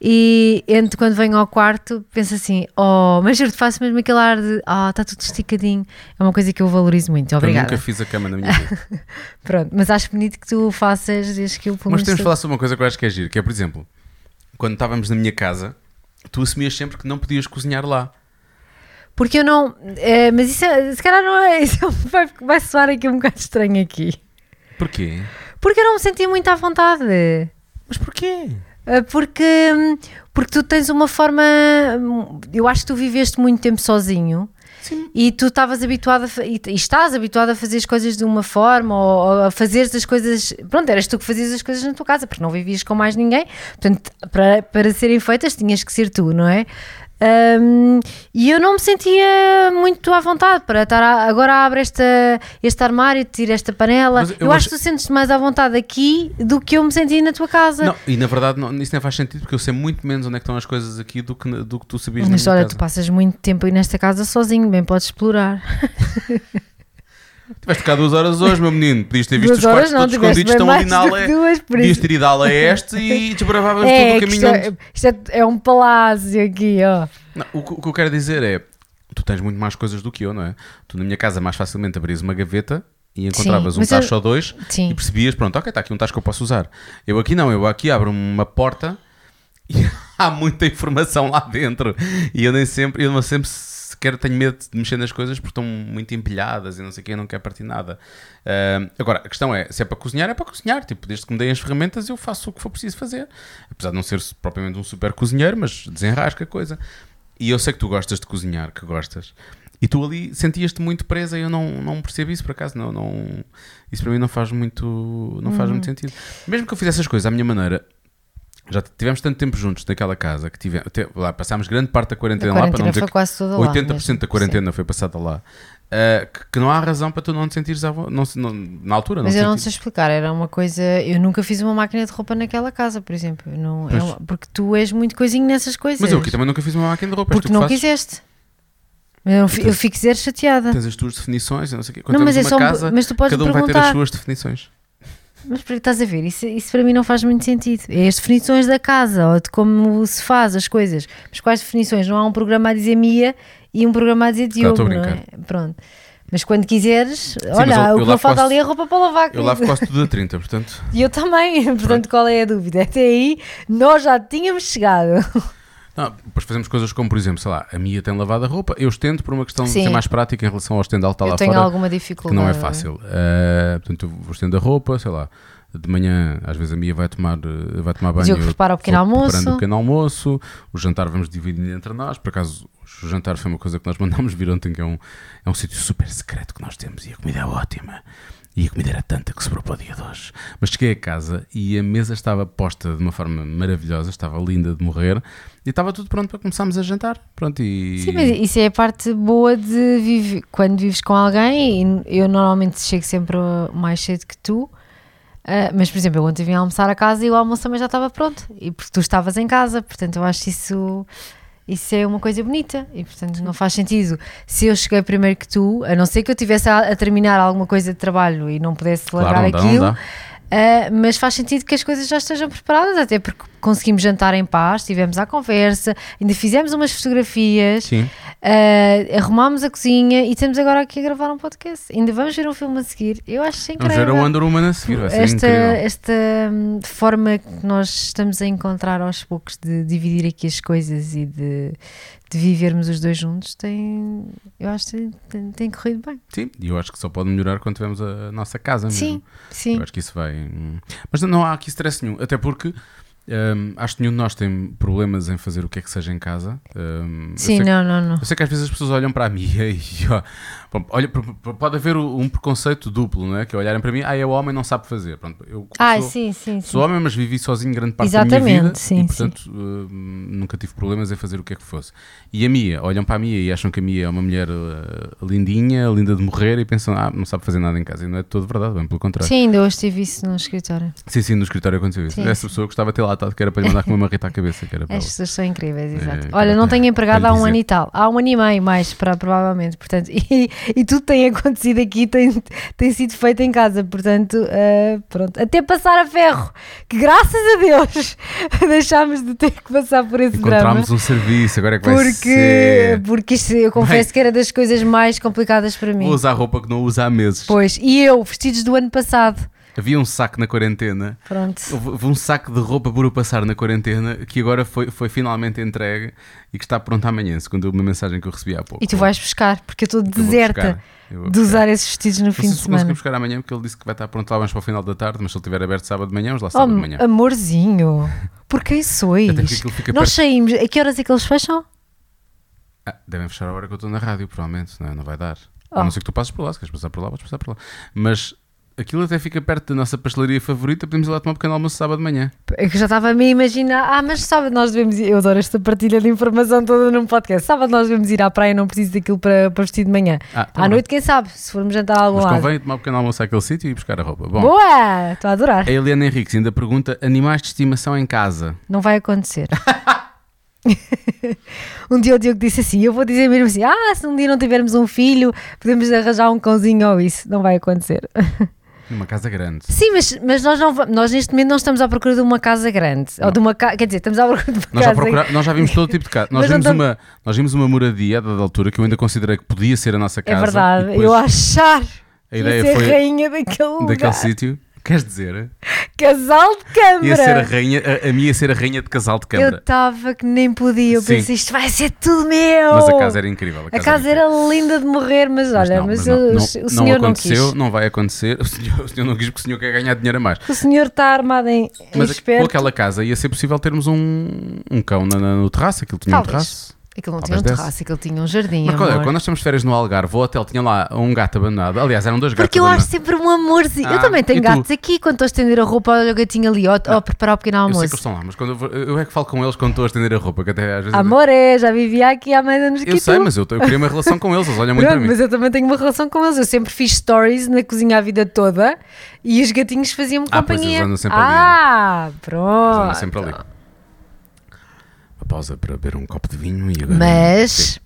e entre quando venho ao quarto, penso assim, oh, mas eu faço mesmo aquele ar de, ah, está tudo esticadinho. É uma coisa que eu valorizo muito, Eu obrigada. nunca fiz a cama na minha vida. Pronto, mas acho bonito que tu faças desde que eu Mas temos de falar sobre uma coisa que eu acho que é giro, que é, por exemplo, quando estávamos na minha casa, tu assumias sempre que não podias cozinhar lá. Porque eu não, eh, mas isso é, se calhar não é, isso vai, vai soar aqui um bocado estranho aqui. Porquê? Porque eu não me sentia muito à vontade. Mas porquê? Uh, Porque, hum, porque tu tens uma forma. hum, Eu acho que tu viveste muito tempo sozinho Sim. e tu estavas habituado a, fa- e, e estás habituado a fazer as coisas de uma forma ou, ou a fazeres as coisas. Pronto, eras tu que fazias as coisas na tua casa porque não vivias com mais ninguém. Portanto, para, para serem feitas tinhas que ser tu, não é? Hum, e eu não me sentia muito à vontade para estar a- agora abre esta, este armário, tira esta panela. Mas eu, eu acho que tu sentes-te mais à vontade aqui do que eu me senti na tua casa. Não, e na verdade não, isso nem faz sentido porque eu sei muito menos onde é que estão as coisas aqui do que, do que tu sabias na Mas minha olha, tu passas muito tempo aí nesta casa sozinho, bem podes explorar. Tiveste cá duas horas hoje, meu menino. Podias ter visto Duas os quartos não, todos escondidos, estão ali na alé. duas, Podias ter ido à leste e desbravavas É, todo o que isto, caminho. é, isto é, é um palácio aqui, ó. Não, o, que- o que eu quero dizer é, tu tens muito mais coisas do que eu, não é? Tu na minha casa mais facilmente abrias uma gaveta e encontravas Sim, um mas eu- tacho ou dois Sim. e percebias, pronto, ok, está aqui um tacho que eu posso usar. Eu aqui não, eu aqui abro uma porta e há muita informação lá dentro e eu nem sempre, eu não sempre sequer tenho medo de mexer nas coisas porque estão muito empilhadas e não sei o que, eu não quero partir nada. Ah, agora, a questão é, se é para cozinhar, é para cozinhar, tipo, desde que me deem as ferramentas eu faço o que for preciso fazer. Apesar de não ser propriamente um super cozinheiro, mas desenrasca a coisa. E eu sei que tu gostas de cozinhar, que gostas. E tu ali sentias-te muito presa e eu não, não percebo isso por acaso. Não, não, isso para mim não faz muito, não faz Uhum. muito sentido. Mesmo que eu fizesse as coisas à minha maneira, já tivemos tanto tempo juntos naquela casa que tivemos, lá passámos grande parte da A quarentena, lá para não quarentena dizer quase toda lá. 80% mesmo. da quarentena foi passada lá. Uh, que, que não há razão para tu não te sentires à não, não- na altura. Sim. Mas não eu não sei explicar, era uma coisa. Eu nunca fiz uma máquina de roupa naquela casa, por exemplo. Eu não, é uma- porque tu és muito coisinho nessas coisas. Mas eu aqui também nunca fiz uma máquina de roupa. Porque não fazes. quiseste. Eu, não fi- eu fico zero chateada. Tens as tuas definições, eu não sei o quê. Quando Não, mas é só. casa, mas tu podes cada um vai ter as perguntar. suas definições. Mas estás a ver, isso, isso para mim não faz muito sentido. É as definições da casa ou de como se faz as coisas. Mas quais definições? Não há um programa a dizer Mia e um programa a dizer Claro, Diogo, a não é? Pronto. Mas quando quiseres, mas olha, eu- eu o que lavo falta ali é roupa para lavar. Eu lavo quase tudo a 30, portanto. E eu também, portanto, qual é a dúvida? Até aí, nós já tínhamos chegado. Não, depois fazemos coisas como, por exemplo, sei lá, a Mia tem lavado a roupa, eu estendo por uma questão de Sim. ser mais prática em relação ao estendal que está eu lá tenho fora, alguma que dificuldade. não é fácil. Eh, portanto, eu vou estender a roupa, sei lá, de manhã, às vezes a Mia vai tomar, eh, vai tomar banho. Diogo eu prepara o pequeno almoço. preparando o pequeno almoço, o jantar vamos dividindo entre nós. Por acaso, o jantar foi uma coisa que nós mandámos vir ontem, que é um, é um sítio super secreto que nós temos e a comida é ótima. E a comida era tanta que sobrou para o dia de hoje. Mas cheguei a casa e a mesa estava posta de uma forma maravilhosa, estava linda de morrer e estava tudo pronto para começarmos a jantar. Pronto, e. Sim, mas isso é a parte boa de viver quando vives com alguém. Eu normalmente chego sempre mais cedo que tu. ah, mas, por exemplo, eu ontem vim almoçar a casa e o almoço também já estava pronto. E porque tu estavas em casa, portanto, eu acho isso, isso é uma coisa bonita. E, portanto, não faz sentido. Se eu cheguei primeiro que tu, a não ser que eu estivesse a, a terminar alguma coisa de trabalho e não pudesse Claro, largar não dá, não aquilo. dá. Uh, mas faz sentido que as coisas já estejam preparadas, até porque conseguimos jantar em paz, estivemos à conversa, ainda fizemos umas fotografias, Sim. uh, arrumámos a cozinha e estamos agora aqui a gravar um podcast. Ainda vamos ver um filme a seguir. Eu acho isso Vamos ver incrível. a Wonder Woman a seguir, vai ser esta, incrível. esta hum, forma que nós estamos a encontrar aos poucos de dividir aqui as coisas e de, de vivermos os dois juntos tem, eu acho que tem, tem, tem corrido bem. Sim, e eu acho que só pode melhorar quando tivermos a nossa casa mesmo. Sim, sim. Eu acho que isso vai. hum. Mas não há aqui stress nenhum, até porque hum, acho que nenhum de nós tem problemas em fazer o que é que seja em casa. Eu Sim, sei que- não, não, não. Eu sei que às vezes as pessoas olham para a Mia e ó, bom, olha, pode haver um preconceito duplo, não é? Que é olharem para mim, ah, é o homem, não sabe fazer. Pronto, eu Ah, sou, sim, sim, sim. sou homem, mas vivi sozinho grande parte da minha Exatamente, vida sim, e, portanto, hum, nunca tive problemas em fazer o que é que fosse. E a Mia, olham para a Mia e acham que a Mia é uma mulher uh, lindinha, linda de morrer e pensam, ah, não sabe fazer nada em casa. E não é de todo verdade, bem pelo contrário. Sim, ainda hoje tive isso no escritório. Sim, sim, no escritório aconteceu isso. Sim, Essa pessoa gostava de ter lá estado, que era para lhe mandar com uma marreta à cabeça. Que era para As pessoas são incríveis, exato. É, Olha, não tenho empregado há um dizer. ano e tal. Há um ano e meio mais, para, provavelmente. Portanto, e, e tudo tem acontecido aqui, tem, tem sido feito em casa. Portanto, ah, pronto. Até passar a ferro, que graças a Deus deixámos de ter que passar por esse drama. Encontramos um serviço, agora é que vai Porque, ser. porque isto, eu confesso que era das coisas mais complicadas para mim. Vou usar roupa que não usa há meses. Pois, e eu, vestidos do ano passado. Havia um saco na quarentena. Pronto. Houve um saco de roupa por o passar na quarentena que agora foi, foi finalmente entregue e que está pronto amanhã, segundo uma mensagem que eu recebi há pouco. E tu vais buscar, porque eu estou Eu deserta buscar, eu vou de buscar. usar esses vestidos no Não fim de se semana. buscar amanhã porque ele disse que vai estar pronto lá mais para o final da tarde, mas se ele estiver aberto sábado de manhã, vamos lá Oh, sábado de manhã. amorzinho, por quem sois? Nós saímos, a que horas é que eles fecham? Ah, devem fechar a hora que eu estou na rádio, provavelmente, não, é? não vai dar. Oh. A não ser que tu passes por lá, se queres passar por lá, podes passar por lá. Mas aquilo até fica perto da nossa pastelaria favorita, podemos ir lá tomar um pequeno almoço sábado de manhã. É que eu já estava a me imaginar, ah, mas sábado nós devemos ir, eu adoro esta partilha de informação toda num podcast, sábado nós devemos ir à praia, não preciso daquilo para, para vestir de manhã. Ah, tá à noite, quem sabe, se formos jantar a algum Mas lado. convém tomar um pequeno almoço àquele sítio e buscar a roupa. Bom, Boa! Estou a adorar. a Eliana Henriques ainda pergunta: animais de estimação em casa? Não vai acontecer. um dia o Diogo disse assim: Eu vou dizer mesmo assim: Ah, se um dia não tivermos um filho, podemos arranjar um cãozinho ou isso. Não vai acontecer. Numa casa grande. Sim, mas, mas nós, não, nós neste momento não estamos à procura de uma casa grande. Ou de uma. Quer dizer, estamos à procura de uma Nós já, casa. procura- nós já vimos todo tipo de casa. Nós vimos, tam- uma, nós vimos uma moradia a dada altura que eu ainda considerei que podia ser a nossa É casa. verdade. e depois Eu achar a que ideia foi rainha daquele lugar. daquele sítio. Queres dizer? Casal de Ia ser a câmara. rainha, a, a minha ia ser a rainha de casal de Eu câmara. estava que nem podia. Eu Sim. pensei, isto vai ser tudo meu. Mas a casa era incrível. A casa era linda de morrer, mas olha, não, mas, não, o, não, o senhor não, aconteceu, quis. não vai acontecer. O senhor, o senhor não quis porque o senhor quer ganhar dinheiro a mais. O senhor está armado em, em Mas a- com esperto. aquela casa ia ser possível termos um, um cão na- na- no terraço. Aquilo tinha um Talvez. terraço. Aquilo não Talvez tinha um desse. terraço, aquilo tinha um jardim. Mas quando, amor. quando nós estamos férias no Algarve, o hotel tinha lá um gato abandonado. Aliás, eram dois gatos Porque eu acho sempre um amorzinho. eu Ah, também tenho gatos aqui. Quando estou a estender a roupa, olha o gatinho ali, ó, ó, preparar o pequeno Eu sei almoço. que eles estão lá, mas quando eu, vou- eu é que falo com eles quando estou a estender a roupa, que até às vezes. Amor, é, já vivia aqui há mais anos que eu sei, tu. mas eu, eu queria uma relação com eles, eles olham muito para Pronto, mim. mas eu também tenho uma relação com eles. Eu sempre fiz stories na cozinha a vida toda e os gatinhos faziam-me Ah, pois, companhia. eles andam sempre ali, ah, Eles pronto. andam sempre ali. Uma pausa para beber um copo de vinho e agora. Mas,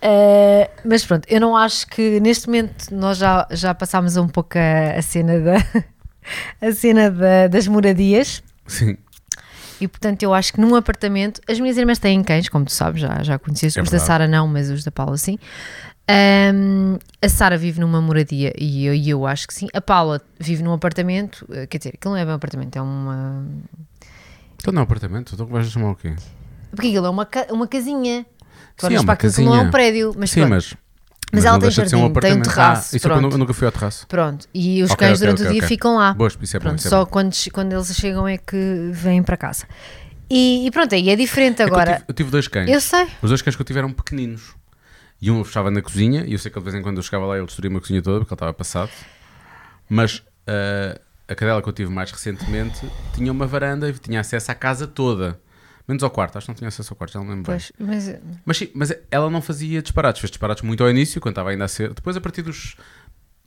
eh, mas pronto, eu não acho que neste momento nós já, já passámos um pouco a, a cena, da, a cena da- das moradias. Sim. E portanto, eu acho que num apartamento, as minhas irmãs têm cães, como tu sabes, já, já conheces, É os da. Sara não, mas os da Paula sim. Ahm, a Sara vive numa moradia e eu, e eu acho que sim. A Paula vive num apartamento, eh, quer dizer, aquilo não é bem um apartamento, é uma. Então não é um apartamento, então vais chamar o quê? Porque aquilo é uma, ca- uma casinha. Tu Sim, é uma aquilo não é um casinha. prédio, mas Sim, pronto. mas. Mas ela tem ser um jardim, tem um apartamento. terraço, Ah, isso é eu pronto. nu- nunca fui ao terraço. Pronto, e os Ok, cães ok, durante ok, o dia ficam lá. Boas, isso é bom. Pronto, isso é só bom. quando, quando eles chegam é que vêm para casa. E, e pronto, aí é diferente É que eu agora. tive- eu tive dois cães. Eu sei. Os dois cães que eu tive eram pequeninos. E um estava na cozinha, e eu sei que de vez em quando eu chegava lá e ele destruía uma cozinha toda porque ele estava passado. Mas ah, a cadela que eu tive mais recentemente tinha uma varanda e tinha acesso à casa toda. Menos ao quarto, acho que não tinha acesso ao quarto, já não lembro bem. Pois, mas Mas sim, mas ela não fazia disparates, fez disparates muito ao início, quando estava ainda a ser. Depois, a partir dos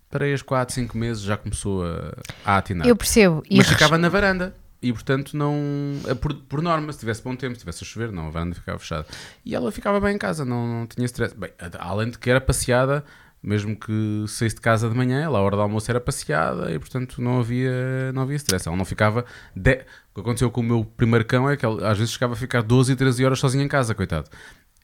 3, 4, 5 meses, já começou a, a atinar. eu percebo. Mas res- ficava na varanda. E portanto, não. eh, Por, por norma, se tivesse bom tempo, se tivesse a chover, não, a varanda ficava fechada. E ela ficava bem em casa, não, não tinha stress. Bem, além de que era passeada, mesmo que saísse de casa de manhã, ela, à hora do almoço era passeada e portanto não havia, não havia stress. Ela não ficava. De... O que aconteceu com o meu primeiro cão é que ela, às vezes chegava a ficar 12 e 13 horas sozinha em casa, coitado.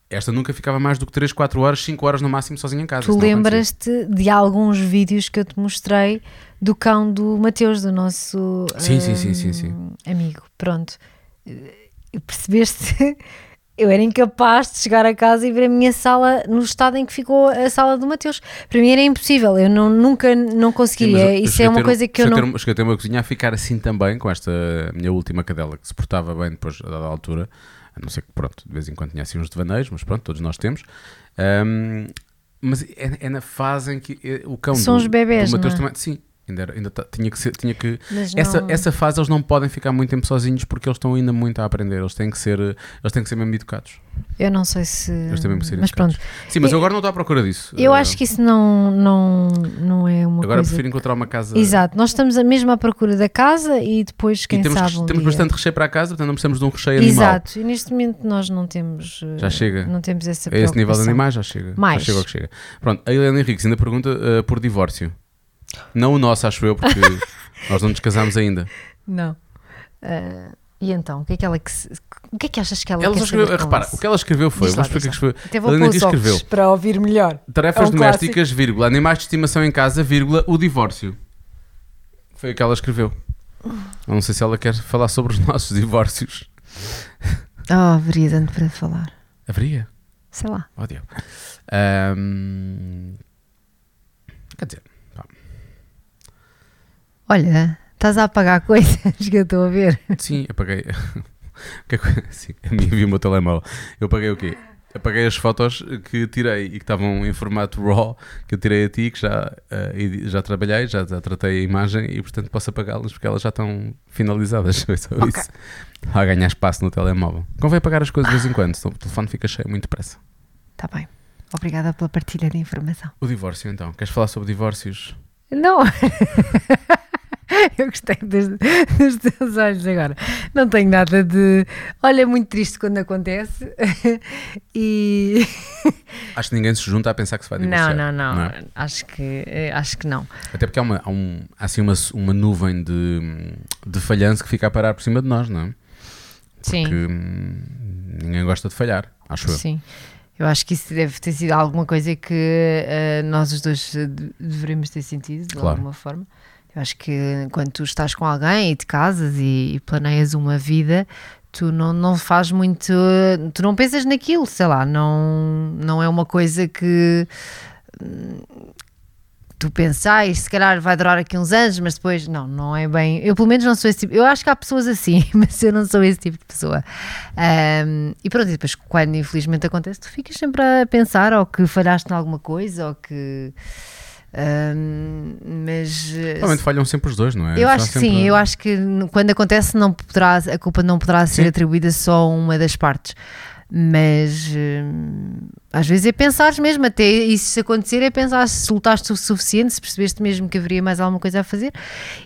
Esta nunca ficava mais do que 3, 4 horas, 5 horas no máximo sozinha em casa. Tu lembras-te de alguns vídeos que eu te mostrei do cão do Mateus, do nosso Sim, sim, sim, hum, sim, sim. amigo. Pronto. E percebeste? Eu era incapaz de chegar a casa e ver a minha sala no estado em que ficou a sala do Mateus. Para mim era impossível. Eu não, nunca não Sim, conseguiria. eu Isso é uma ter um- coisa que eu não. ter cheguei a ter uma cozinha a ficar assim também, com esta minha última cadela, que se portava bem depois, a dada altura. A não ser que, pronto, de vez em quando tinha assim uns devaneios, mas pronto, todos nós temos. Ahm, mas é, é na fase em que é, o cão São do, os bebés, do Mateus é? também. Sim, ainda, era- ainda tinha que ser. Tinha que, Mas essa, não- essa fase eles não podem ficar muito tempo sozinhos porque eles estão ainda muito a aprender. Eles têm que ser, eles têm que ser mesmo educados. Eu não sei se. Eles têm mesmo que ser Mas educados. pronto. Sim, mas Eu- eu agora não estou à procura disso. Eu Ah, acho que isso não, não, não é uma Agora coisa. prefiro encontrar uma casa. Exato, nós estamos a mesmo à procura da casa e depois, quem e temos, sabe. um temos dia- bastante recheio para a casa, portanto não precisamos de um recheio animal. Exato, e neste momento nós não temos. eh, Já chega. Não temos essa A esse nível de animais já chega. Mais. Já chega ao que chega. Pronto, a Helena Henriques ainda pergunta uh, por divórcio. Não o nosso, acho eu, porque nós não nos casámos ainda. Não. Ah, e então, o que é que ela que se- o que é que achas que ela, Ela quer escreveu, repara, o que ela escreveu foi, vamos explicar o que escreveu. Até vou Helena escreveu para ouvir melhor. tarefas É um domésticas, vírgula, animais de estimação em casa, vírgula, o divórcio. Foi o que ela escreveu. Eu não sei se ela quer falar sobre os nossos divórcios. Oh, haveria tanto para falar. Haveria? Sei lá. Oh, diabo. Ahm, Quer dizer, Olha, estás a apagar coisas que eu estou a ver. Sim, apaguei. É Sim, a minha viu o meu telemóvel. Eu apaguei o quê? Apaguei as fotos que tirei e que estavam em formato RAW, que eu tirei a ti, que já, edi- já trabalhei, já, já tratei a imagem e portanto posso apagá-las porque elas já estão finalizadas. Foi só Ok. isso. A ganhar espaço no telemóvel. Convém apagar as coisas de vez em quando, senão o telefone fica cheio muito depressa. Está Tá bem. Obrigada pela partilha de informação. O divórcio então. Queres falar sobre divórcios? Não. Eu gostei dos, dos teus olhos agora. Não tenho nada de. Olha, é muito triste quando acontece. E. Acho que ninguém se junta a pensar que se vai Não, divorciar. não, não. é? Acho, que, eh, acho que não. Até porque há, uma, há, um, há assim uma, uma nuvem de, de falhanço que fica a parar por cima de nós, não é? Sim. que hum, ninguém gosta de falhar, acho eu. Sim. Eu acho que isso deve ter sido alguma coisa que eh, nós os dois eh, de- deveríamos ter sentido de Claro. alguma forma. Acho que quando tu estás com alguém e te casas e, e planeias uma vida, tu não, não faz muito. Tu não pensas naquilo, sei lá, não, não é uma coisa que. hum, Tu pensais, se calhar vai durar aqui uns anos, mas depois não, não é bem. Eu, pelo menos, não sou esse tipo. Eu acho que há pessoas assim, mas eu não sou esse tipo de pessoa. Ahm, e pronto, e depois, quando infelizmente acontece, tu ficas sempre a pensar ou que falhaste em alguma coisa ou que. Mas. eh, Realmente falham sempre os dois, não é? eu acho que sim, eu acho que quando acontece não poderá, a culpa não poderá ser Sim. atribuída só a uma das partes. Mas hum, às vezes é pensares mesmo, até isso se acontecer, é pensar se lutaste o suficiente, se percebeste mesmo que haveria mais alguma coisa a fazer.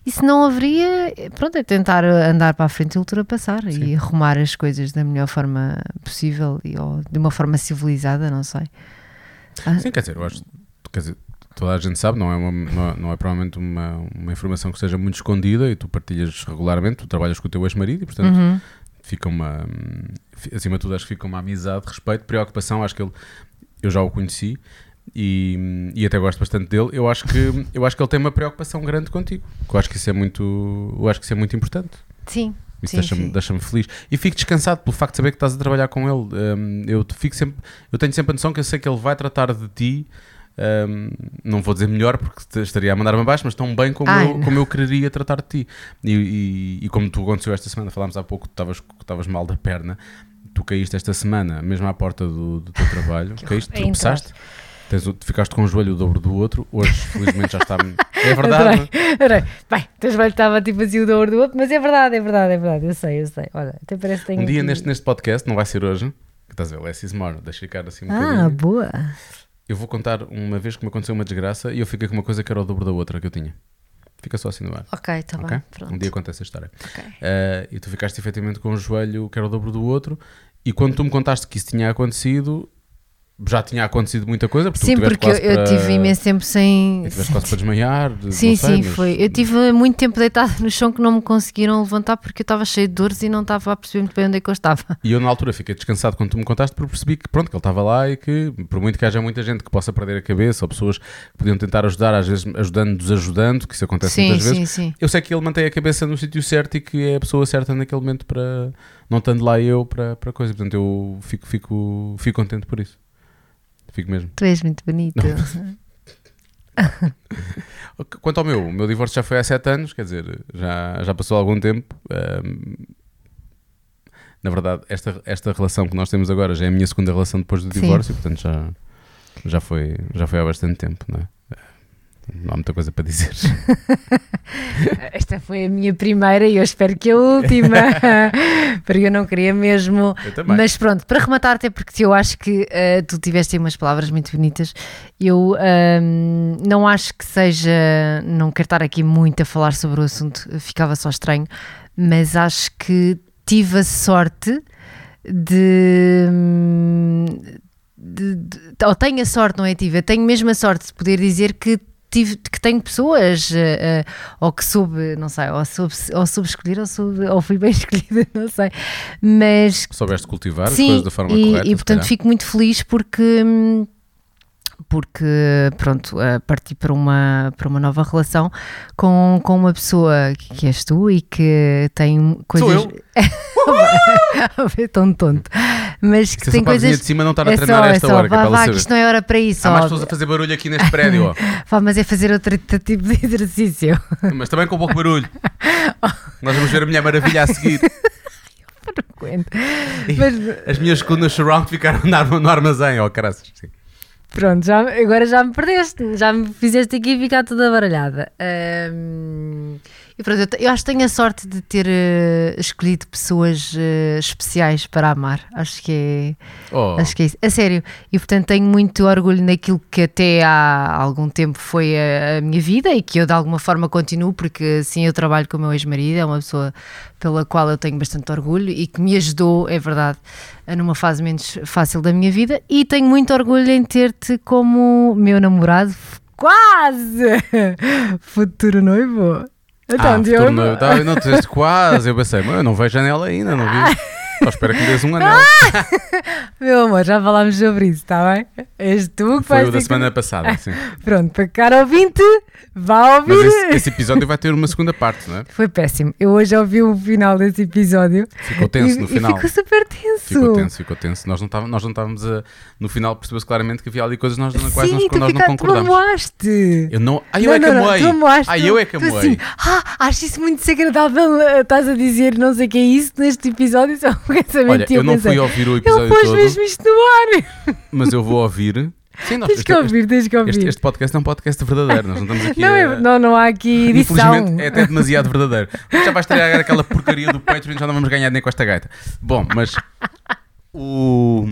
E se não haveria, é, pronto, é tentar andar para a frente e ultrapassar Sim. e arrumar as coisas da melhor forma possível e ou de uma forma civilizada, não sei. Ah, Sim, quer dizer, eu acho. Quer dizer, toda a gente sabe, não é, uma, não é, não é provavelmente uma, uma informação que seja muito escondida e tu partilhas regularmente, tu trabalhas com o teu ex-marido e, portanto, uhum. fica uma. Acima de tudo, acho que fica uma amizade, respeito, preocupação. Acho que ele. Eu já o conheci. e, e até gosto bastante dele. Eu acho que eu acho que ele tem uma preocupação grande contigo. Eu acho que isso é muito, eu acho que isso é muito importante. Sim. Isso deixa-me deixa feliz. E fico descansado pelo facto de saber que estás a trabalhar com ele. Um, eu, fico sempre, eu tenho sempre a noção que eu sei que ele vai tratar de ti. Um, não vou dizer melhor porque estaria a mandar-me abaixo, mas tão bem como, Ai, eu, como eu quereria tratar de ti. E, e- e como tu aconteceu esta semana, falámos há pouco que estavas- que mal da perna, tu caíste esta semana, mesmo à porta do, do teu trabalho, caíste, horror. É tropeçaste, tens ficaste com o joelho o dobro do outro, hoje felizmente já está. É verdade. Adorei, adorei. Bem, o teu joelho estava tipo assim o dobro do outro, mas é verdade, é verdade, é verdade. Eu sei, eu sei. Olha, até parece que tenho Um dia aqui- neste, neste podcast, não vai ser hoje, que estás a ver, less is more, deixa ficar assim um Ah, bocadinho. boa. Eu vou contar uma vez que me aconteceu uma desgraça e eu fiquei com uma coisa que era o dobro da outra que eu tinha. Fica só assim no ar. Ok, está ok? bem. Pronto. Um dia conta essa história. Ok. Eh, e tu ficaste efetivamente com o joelho que era o dobro do outro. E quando tu me contaste que isso tinha acontecido, já tinha acontecido muita coisa. Porque Sim, porque eu, eu para- tive imenso tempo sem. Tiveste quase para desmaiar. de- Sim, sei, sim, mas- foi. Eu tive muito tempo deitada no chão que não me conseguiram levantar porque eu estava cheio de dores e não estava a perceber muito bem onde é que eu estava. E eu na altura fiquei descansado quando tu me contaste porque percebi que pronto, que ele estava lá e que por muito que haja muita gente que possa perder a cabeça ou pessoas que podiam tentar ajudar, às vezes ajudando, desajudando, que isso acontece sim, muitas sim, vezes. sim. Eu sei que ele mantém a cabeça no sítio certo e que é a pessoa certa naquele momento para não estando lá eu para, para coisa. Portanto, eu fico, fico, fico contente por isso. Fico mesmo. Tu és muito bonito. Quanto ao meu, o meu divórcio já foi há 7 anos, quer dizer, já, já passou algum tempo. Na verdade, esta, esta relação que nós temos agora já é a minha segunda relação depois do Sim. divórcio, portanto já, já, foi, já foi há bastante tempo, não é? Não há muita coisa para dizer. Esta foi a minha primeira e eu espero que a última. porque eu não queria mesmo. Mas pronto, para rematar, até porque eu acho que eh, tu tiveste aí umas palavras muito bonitas, eu ahm, não acho que seja. Não quero estar aqui muito a falar sobre o assunto, ficava só estranho, mas acho que tive a sorte de. de- de- ou tenho a sorte, não é tive, eu tenho mesmo a sorte de poder dizer que tive, que tenho pessoas eh, eh, ou que soube, não sei, ou soube, ou soube escolher ou, soube, ou fui bem escolhida, não sei, mas Soubeste cultivar as Sim, coisas da forma e, correta. e portanto fico muito feliz porque hum, porque pronto, eh, parti para uma, para uma nova relação com, com uma pessoa que, que és tu e que tem coisas eu? é tão tonto mas que é tem coisas de cima não estar a é treinar só, a é esta só, hora, que é vá, vá, que isto não é hora para isso Há mais pessoas a fazer barulho aqui neste prédio. Vá, mas é fazer outro tipo de exercício mas também com pouco barulho. Nós vamos ver a Mulher Maravilha a seguir. Mas As minhas colunas surround ficaram no arma- no armazém, ó, caraças. Sim. Pronto, já, agora já me perdeste, já me fizeste aqui ficar toda baralhada. Ahm, e pronto, eu, eu acho que tenho a sorte de ter eh, escolhido pessoas eh, especiais para amar. Acho que é. Oh, Acho que é isso. A sério. E portanto tenho muito orgulho naquilo que até há algum tempo foi a, a minha vida e que eu de alguma forma continuo, porque sim, eu trabalho com o meu ex-marido, é uma pessoa pela qual eu tenho bastante orgulho e que me ajudou, é verdade, a numa fase menos fácil da minha vida. E tenho muito orgulho em ter-te como meu namorado, quase futuro noivo. Então, ah, Diogo. futuro. Tá, não, tu quase. Eu pensei, mas eu não vejo janela ainda, não vi. Só espero que me des um anel. Meu amor, já falámos sobre isso, está bem? És tu que Foi o da que- semana passada, sim. Pronto, para cara ouvinte, vá ouvir. Mas esse, esse episódio vai ter uma segunda parte, não é? Foi péssimo. Eu hoje ouvi o final desse episódio. Ficou tenso e, no final. ficou super tenso. Ficou tenso, ficou tenso. Nós não estávamos, nós não estávamos a. No final percebeu-se claramente que havia ali coisas nós, nas quais Sim, nós, tu, nós não ficaste, tu concordamos. amoaste. Eu não. Ah, eu Não, é que não, não, amoei. Ah, tu- eu é que amoei. assim, ah, acho isso muito desagradável. eh, Estás a dizer não sei o que é isso neste episódio. Olha, eu não fui ouvir o Ele episódio pôs todo, mesmo isto no ar. mas eu vou ouvir. Sim, nós, Tens este, que ouvir, tens que ouvir. este, este podcast é um podcast verdadeiro. Nós não estamos aqui não, a. não, não há aqui edição. Infelizmente é até demasiado verdadeiro. Já vai estrear aquela porcaria do Patreon, já não vamos ganhar nem com esta gaita. Bom, mas o.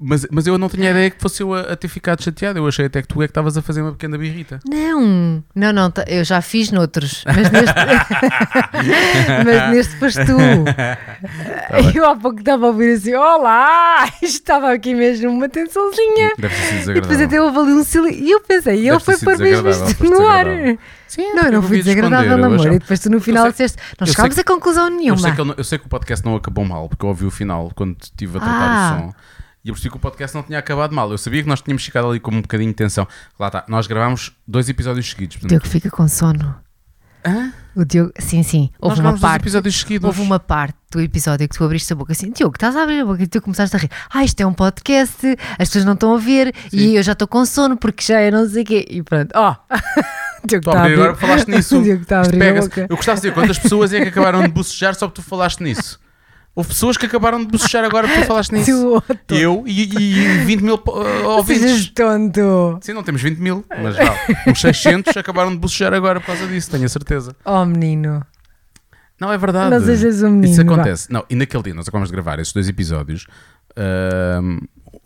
Mas, mas eu não tinha ideia que fosse eu a, a ter ficado chateado. Eu achei até que tu é que estavas a fazer uma pequena birrita. Não, não, não, tá- eu já fiz noutros, mas neste, mas neste foste tu. bem. eu há pouco estava a ouvir assim: Olá! Estava aqui mesmo uma tensãozinha. Deve ter sido E depois até houve ali um silêncio. E eu pensei, ele foi pôr mesmo isto no ar. Sim, Não, eu não fui esconder, desagradável, eu amor. E depois tu no final sei- disseste: Não eu chegámos a conclusão Eu nenhuma. sei, que não- eu sei que o podcast não acabou mal, porque eu ouvi o final quando estive a tratar Ah. o som. E eu percebi que o podcast não tinha acabado mal. Eu sabia que nós tínhamos ficado ali com um bocadinho de tensão. Lá está, nós gravámos dois episódios seguidos. O portanto- Diogo fica com sono. Hã? O Diogo, sim, sim. Houve uma parte. episódios seguidos. Houve uma parte do episódio que tu abriste a boca assim, Diogo, estás a abrir a boca e tu começaste a rir. Ah, isto é um podcast, as pessoas não estão a ver e eu já estou com sono porque já é não sei o quê. E pronto, ó. Diogo Tu está a abrir abrir. agora falaste nisso. O Diogo está a abrir a boca. Eu gostava de dizer quantas pessoas é que acabaram de bocejar só porque tu falaste nisso. Houve pessoas que acabaram de bocejar agora porque tu falaste nisso. Eu e, e 20 mil uh, Sejas ouvintes. tonto. Sim, não temos 20 mil, mas já, uns 600 acabaram de bocejar agora por causa disso, tenho a certeza. Oh, menino. Não, é verdade. Não sejas um menino. Isso vá. acontece. Não, e naquele dia nós acabamos de gravar esses dois episódios. ahm,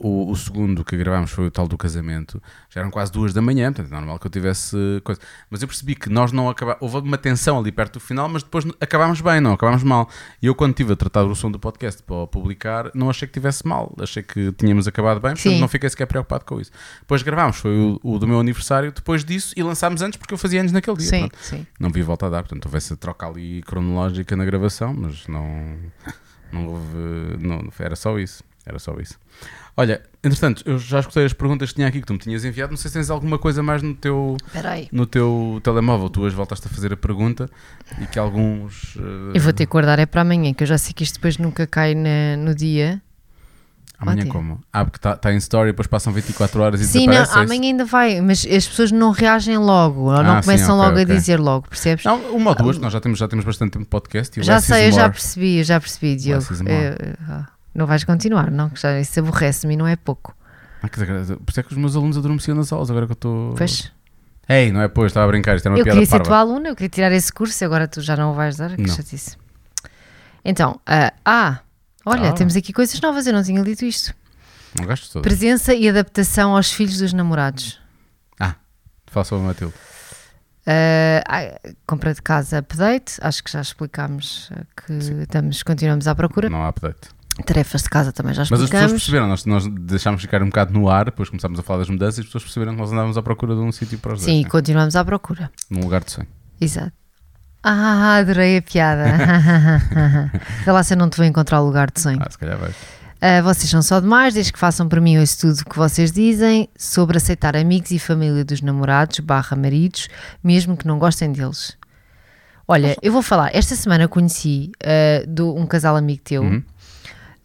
o, o segundo que gravámos foi o tal do casamento. Já eram quase duas da manhã, portanto é normal que eu tivesse coisa. Mas eu percebi que nós não acabámos. Houve uma tensão ali perto do final, mas depois acabámos bem, não acabámos mal. E eu, quando estive a tratar do som do podcast para publicar, não achei que tivesse mal. Achei que tínhamos acabado bem, portanto Sim. não fiquei sequer preocupado com isso. Depois gravámos, foi o, o do meu aniversário depois disso e lançámos antes porque eu fazia anos naquele dia. Sim, sim. Não vi volta a dar, portanto houve essa troca ali cronológica na gravação, mas não, não houve. Não, era só isso. Era só isso. Olha, entretanto, eu já escutei as perguntas que tinha aqui que tu me tinhas enviado. Não sei se tens alguma coisa mais no teu, no teu telemóvel. Tu hoje voltaste a fazer a pergunta e que alguns. eh, Eu vou ter que guardar é para amanhã, que eu já sei que isto depois nunca cai na- no dia. Amanhã Ótimo. como? Ah, porque está em story, depois passam 24 horas e Sim, desaparece. isso? amanhã ainda vai, mas as pessoas não reagem logo, ou não Ah, sim, começam ok, logo ok. a dizer logo, percebes? Não, uma ou duas, nós já temos, já temos bastante tempo de podcast. e já sei, eu já percebi, eu já percebi, Diogo. is more. Não vais continuar, não? Já, isso aborrece-me e não é pouco. Ah, quer dizer, por isso é que os meus alunos adormeciam nas aulas, agora que eu estou. Pois, Ei, não é pois, estava a brincar, isto era uma eu piada queria ser parva. tua aluna, eu queria tirar esse curso e agora tu já não o vais dar, que Não. chatice. Então, ah, ah, olha, Ah. temos aqui coisas novas, eu não tinha dito isto. Não gasto todo. Presença e adaptação aos filhos dos namorados. Ah, fala sobre o Matilde. Ah, compra de casa update, acho que já explicámos que estamos, continuamos à procura. Não há update. Tarefas de casa também já Mas as pessoas explicamos. perceberam, nós, nós deixámos ficar um bocado no ar, depois começámos a falar das mudanças e as pessoas perceberam que nós andávamos à procura de um sítio para os Sim, dois. né? continuamos à procura. Num lugar de sonho. Exato. Ah, adorei a piada. Vê lá se eu não te vou encontrar o lugar de sonho. Ah, se calhar vais. Ah, vocês são só demais, desde que façam para mim isso tudo que vocês dizem sobre aceitar amigos e família dos namorados barra maridos, mesmo que não gostem deles. Olha, eu vou falar, esta semana conheci ah, do, um casal amigo teu. Uhum.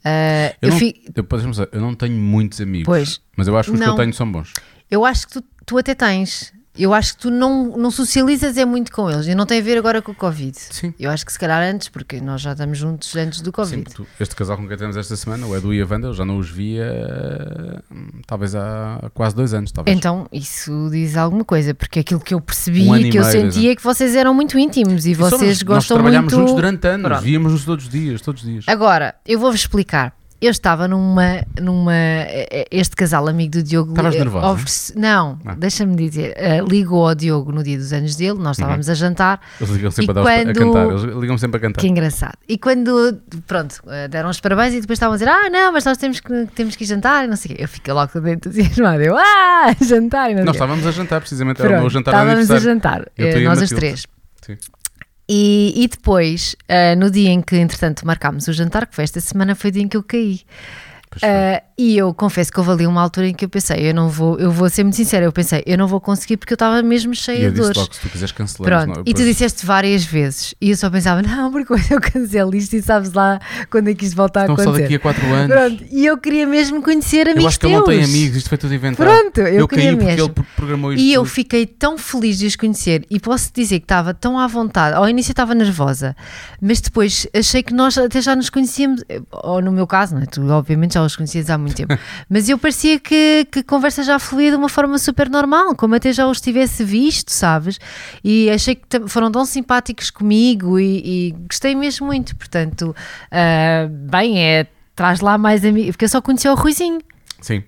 Ah, Eu, eu, não, fi- eu, dizer, eu não tenho muitos amigos, Pois. mas eu acho que os que eu Não. tenho são bons. eu acho que tu, tu até tens. Eu acho que tu não, não socializas é muito com eles e não tem a ver agora com o Covid. Sim. Eu acho que se calhar antes, porque nós já estamos juntos antes do Sim, Covid. porque tu- este casal com quem temos esta semana, o Edu e a Wanda, eu já não os via hum, talvez há quase dois anos. Talvez. Então, isso diz alguma coisa, porque aquilo que eu percebi Um que eu meio, senti exato. é que vocês eram muito íntimos e, E somos, vocês nós gostam trabalhámos muito. juntos durante anos, víamos-nos todos os dias, todos os dias. Agora, eu vou-vos explicar. Eu estava numa. numa eh, este casal amigo do Diogo. Estavas eh, nervosa? oferece- Não, Ah. Uhum. deixa-me dizer. eh, ligou ao Diogo no dia dos anos dele, nós estávamos a jantar. Eles ligam sempre a, dar os- a quando- cantar. Eles ligam sempre a cantar. Que engraçado. E quando, pronto, eh, deram os parabéns e depois estavam a dizer: Ah, não, mas nós temos que, temos que ir jantar e não sei o quê. Eu fiquei logo toda entusiasmada. Eu, ah, jantar e não Nós estávamos a jantar, precisamente, era o meu Pronto, jantar estávamos a jantar, Eu, eh, nós as Matilde. três. Sim. E, e depois, eh, no dia em que, entretanto, marcámos o jantar, que foi esta semana, foi o dia em que eu caí. Eh, e eu confesso que houve ali uma altura em que eu pensei, eu não vou, eu vou ser muito sincera, eu pensei, eu não vou conseguir porque eu estava mesmo cheia eu de dores. logo, se tu quiseres cancelar. Pronto, e tu disseste várias vezes, e eu só pensava, não, porque eu cancelo isto e sabes lá quando é que isto volta a Estão só acontecer. daqui a 4 anos. Pronto, e eu queria mesmo conhecer amigos eu acho que ele não tem teus. amigos, isto foi tudo inventado. Pronto, eu, eu queria mesmo. E eu tudo. fiquei tão feliz de os conhecer e posso dizer que estava tão à vontade. Ao início estava nervosa, mas depois achei que nós até já nos conhecíamos, ou no meu caso, não é? tu obviamente já os conhecias há muito tempo, mas eu parecia que, que a conversa já fluía de uma forma super normal, como até já os tivesse visto, sabes? E achei que foram tão simpáticos comigo e, e gostei mesmo muito. Portanto, ah, bem, é. Traz lá mais amigos, porque eu só conhecia o Ruizinho. Sim.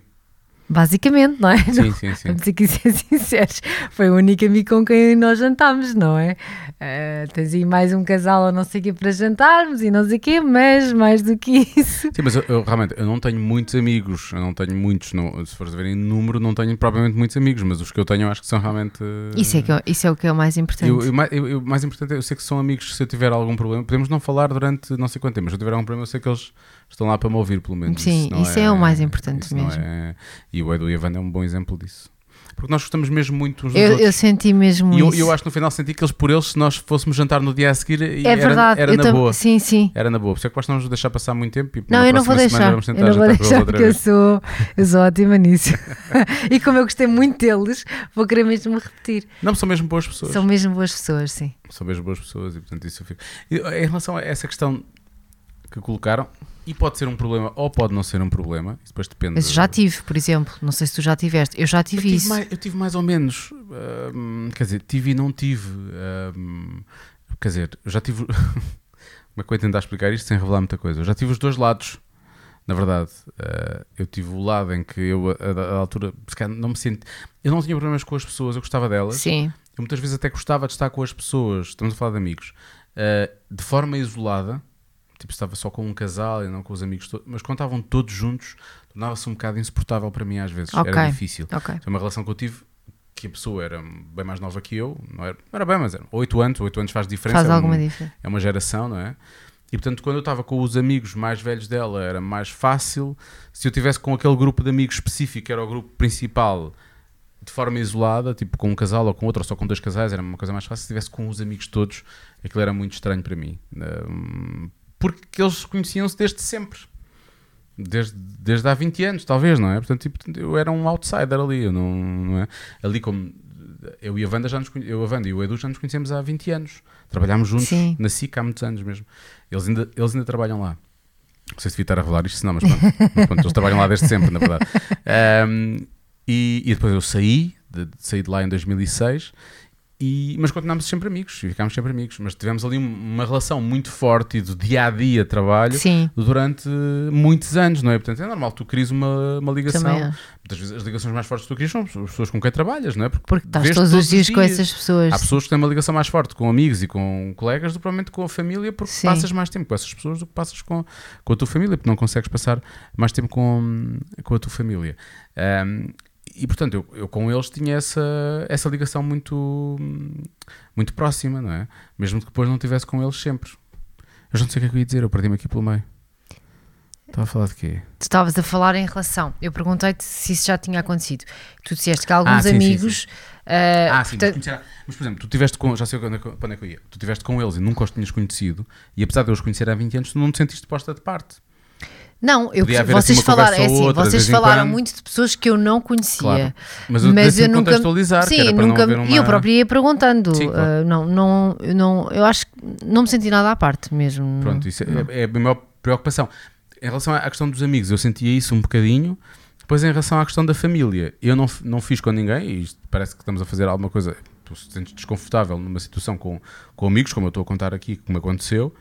Basicamente, não é? Sim, sim, sim. Vamos aqui ser sinceros. Foi o único amigo com quem nós jantámos, não é? Uh, tens aí mais um casal ou não sei o quê para jantarmos e não sei o quê, mas mais do que isso. Sim, mas eu, eu, realmente eu não tenho muitos amigos, eu não tenho muitos, não, se fores a ver em número, não tenho propriamente muitos amigos, mas os que eu tenho eu acho que são realmente. Isso é, que eu, isso é o que é o mais importante. O mais importante é eu sei que são amigos, se eu tiver algum problema, podemos não falar durante não sei quanto tempo, mas se eu tiver algum problema, eu sei que eles estão lá para me ouvir, pelo menos. Sim, isso, isso é, é, o mais importante mesmo. É, e o Edu e a Wanda é um bom exemplo disso. Porque nós gostamos mesmo muito uns dos eu, outros. Eu senti mesmo e eu, eu, acho que no final senti que eles por eles, se nós fôssemos jantar no dia a seguir, é era, verdade, era na tam... boa. Sim, sim. Era na boa. Por isso é que nós não nos deixar passar muito tempo. E não, eu não vou deixar. Eu não vou deixar porque eu sou, eu sou ótima nisso. e como eu gostei muito deles, vou querer mesmo repetir. Não, são mesmo boas pessoas. São mesmo boas pessoas, sim. São mesmo boas pessoas e portanto isso eu fico. E, em relação a essa questão que colocaram, e pode ser um problema ou pode não ser um problema. Isso depois depende. Mas já tive, por exemplo. Não sei se tu já tiveste. Eu já tive, eu tive isso. Mais, eu tive mais ou menos. quer dizer, tive e não tive. quer dizer, eu já tive. Como é que eu ia tentar explicar isto sem revelar muita coisa? Eu já tive os dois lados. Na verdade, uh, eu tive o lado em que eu, a, a, altura, não me sinto. Eu não tinha problemas com as pessoas, eu gostava delas. Sim. Eu muitas vezes até gostava de estar com as pessoas, estamos a falar de amigos, uh, de forma isolada tipo, estava só com um casal e não com os amigos todos, mas quando estavam todos juntos, tornava-se um bocado insuportável para mim às vezes, okay. era difícil. Okay. Foi uma relação que eu tive que a pessoa era bem mais nova que eu, não era, não era bem, mas era 8 anos, 8 anos faz diferença. Faz é alguma um, diferença. É uma geração, não é? E portanto, quando eu estava com os amigos mais velhos dela, era mais fácil. Se eu tivesse com aquele grupo de amigos específico, que era o grupo principal, de forma isolada, tipo com um casal ou com outro, ou só com dois casais, era uma coisa mais fácil. Se estivesse com os amigos todos, aquilo era muito estranho para mim. Um, porque eles conheciam-se desde sempre. Desde, desde há 20 anos, talvez, não é? Portanto, tipo, eu era um outsider ali, eu não, não é? Ali como eu e a Wanda já nos eu, a Wanda e o Edu já nos conhecemos há 20 anos. Trabalhámos juntos Sim. na SIC há muitos anos mesmo. Eles ainda, eles ainda trabalham lá. Não sei se devia estar a revelar isto, não, mas pronto, mas pronto eles trabalham lá desde sempre, na verdade. Um, e, e, depois eu saí, de, de, saí de lá em 2006 e, mas continuámos sempre amigos e ficámos sempre amigos. Mas tivemos ali uma relação muito forte do dia a dia trabalho Sim. durante muitos anos, não é? Portanto, é normal tu crias uma, uma ligação. É. Muitas vezes as ligações mais fortes que tu crias são as pessoas com quem trabalhas, não é? Porque, Porque estás todos, todos os dias, dias, com essas pessoas. Há pessoas que têm uma ligação mais forte com amigos e com colegas do que provavelmente com a família, porque Sim. passas mais tempo com essas pessoas do que passas com, com a tua família, porque não consegues passar mais tempo com, com a tua família. Um, e portanto, eu, eu, com eles tinha essa, essa ligação muito, muito próxima, não é? Mesmo que depois não estivesse com eles sempre. Eu não sei o que é que eu ia dizer, eu perdi-me aqui pelo meio. Estava a falar de quê? Tu estavas a falar em relação. Eu perguntei-te se isso já tinha acontecido. Tu disseste que alguns ah, sim, amigos. Sim, sim. Uh, ah, sim, portanto... mas, mas, por exemplo, tu tiveste com. Já sei para onde é que eu ia. Tu tiveste com eles e nunca os tinhas conhecido, e apesar de eu os conhecer há 20 anos, tu não te sentiste posta de parte. Não, eu, vocês assim falaram, é assim, outra, vocês falaram quando... muito de pessoas que eu não conhecia. Claro. Mas eu, mas eu nunca contextualizar, sim, nunca uma... e eu próprio ia perguntando. Sim, claro. uh, não, não, não, eu acho que não me senti nada à parte mesmo. Pronto, isso é, é, a maior preocupação. Em relação à questão dos amigos, eu sentia isso um bocadinho. Depois, em relação à questão da família, eu não, não fiz com ninguém, e isto parece que estamos a fazer alguma coisa. Tu te sentes desconfortável numa situação com, com amigos, como eu estou a contar aqui, como aconteceu.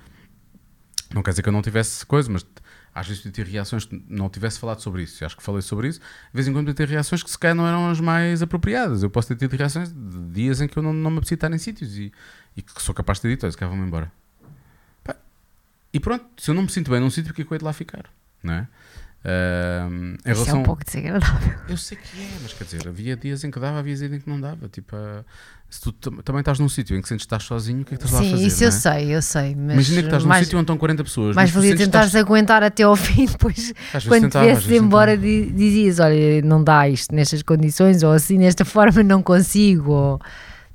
Não quer dizer que eu não tivesse coisa, mas às vezes podia ter reações que não tivesse falado sobre isso. Acho que falei sobre isso. De vez em quando podia ter reações que se calhar não eram as mais apropriadas. Eu posso ter tido reações de dias em que eu não, não me apetecia estar em sítios e, e que sou capaz de ter dito, olha, se calhar vou-me embora. E pronto, se eu não me sinto bem num sítio, porque é que eu hei de lá ficar? Não é? Uh, Isso relação... é um pouco desagradável. Eu sei que é, mas quer dizer, havia dias em que dava, havia dias em que não dava. Tipo, uh, se tu também estás num sítio em que sentes que estás sozinho, o que é que estás Sim, lá a fazer? Sim, isso eu é? sei, eu sei. Mas Imagina que estás num mais, sítio onde estão 40 pessoas. Mas valia tentares estás... aguentar até ao fim, depois quando viesses embora dizias: Olha, não dá isto nestas condições, ou assim, desta forma não consigo. Ou...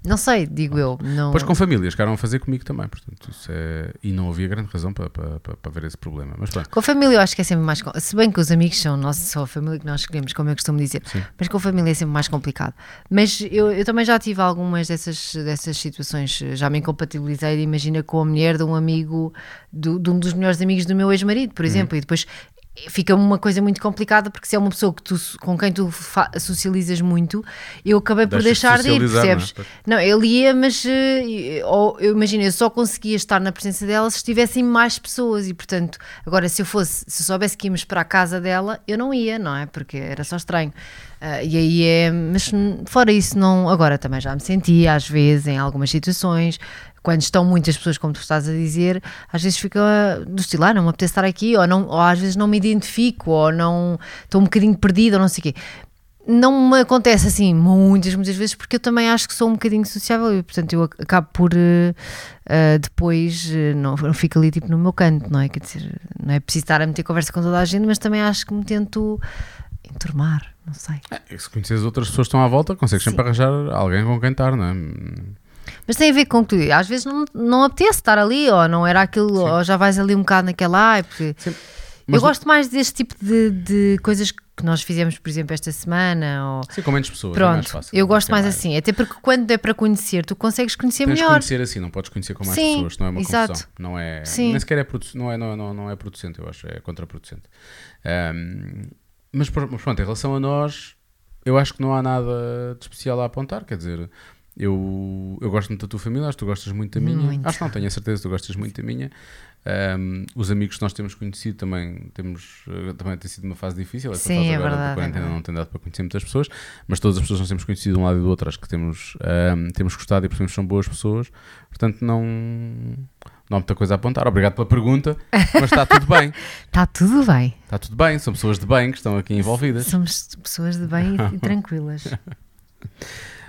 Não sei, digo eu. Não... Pois com famílias, querem fazer comigo também, portanto, é... e não havia grande razão para, para, para, para ver esse problema. Mas pronto. Com a família eu acho que é sempre mais. Se bem que os amigos são nossa, só a família que nós escolhemos, como eu costumo dizer, Sim. mas com a família é sempre mais complicado. Mas eu, eu também já tive algumas dessas, dessas situações, já me incompatibilizei, imagina, com a mulher de um amigo, do, de um dos melhores amigos do meu ex-marido, por uhum. exemplo, uhum. e depois fica uma coisa muito complicada porque se é uma pessoa que tu, com quem tu socializas muito, eu acabei por Deixas de deixar de ir, socializar, não é? percebes? Não, ele ia, mas eh, ou, eu imagino, eu só conseguia estar na presença dela se estivessem mais pessoas e portanto, agora se eu fosse, se eu soubesse que íamos para a casa dela, eu não ia, não é? Porque era só estranho. Ah, e aí é, mas hum, fora isso, não, agora também já me senti às vezes em algumas situações. Quando estão muitas pessoas, como tu estás a dizer, às vezes fica do estilo, ah, não me apetece estar aqui, ou, não, ou às vezes não me identifico, ou não estou um bocadinho perdida, ou não sei o quê não me acontece assim muitas, muitas vezes, porque eu também acho que sou um bocadinho sociável e, portanto, eu ac- acabo por eh, eh, depois eh, não, não fico ali tipo no meu canto, não é? Quer dizer, não é preciso estar a meter conversa com toda a gente, mas também acho que me tento enturmar, não sei. É, se conheces outras pessoas que estão à volta, consegues sempre arranjar alguém com quem estar, não é? Mas tem a ver com que tu, às vezes não, não apetece estar ali, ou não era aquilo, ou já vais ali um bocado naquela, ai, porque. Sim. Eu gosto mais deste tipo de, de coisas que nós fizemos, por exemplo, esta semana, ou. Sim, com menos pessoas. é mais Pronto, fácil, eu gosto é mais assim, até porque quando é para conhecer, tu consegues conhecer Tens melhor. conhecer assim, não podes conhecer com mais Sim, pessoas, não é uma exato. confusão. Não é, Sim. Nem sequer é, não é, não, não, não é producente, eu acho, é contraproducente. Mas, pr- mas pronto, em relação a nós, eu acho que não há nada de especial a apontar, quer dizer, eu, eu gosto muito da tua família, acho que tu gostas muito da minha. Muito. Acho que não, tenho a certeza que tu gostas muito da minha. Ahm, os amigos que nós temos conhecido também temos eh, também tem sido uma fase difícil esta Sim, fase é agora verdade, da é quarentena não tem dado para conhecer muitas pessoas mas todas as pessoas que nós temos conhecido de um lado e do outro acho que temos ahm, temos gostado e percebemos que são boas pessoas portanto não não há muita coisa a apontar obrigado pela pergunta mas está tudo bem Está tudo bem. está tudo bem são pessoas de bem que estão aqui envolvidas Somos pessoas de bem e tranquilas.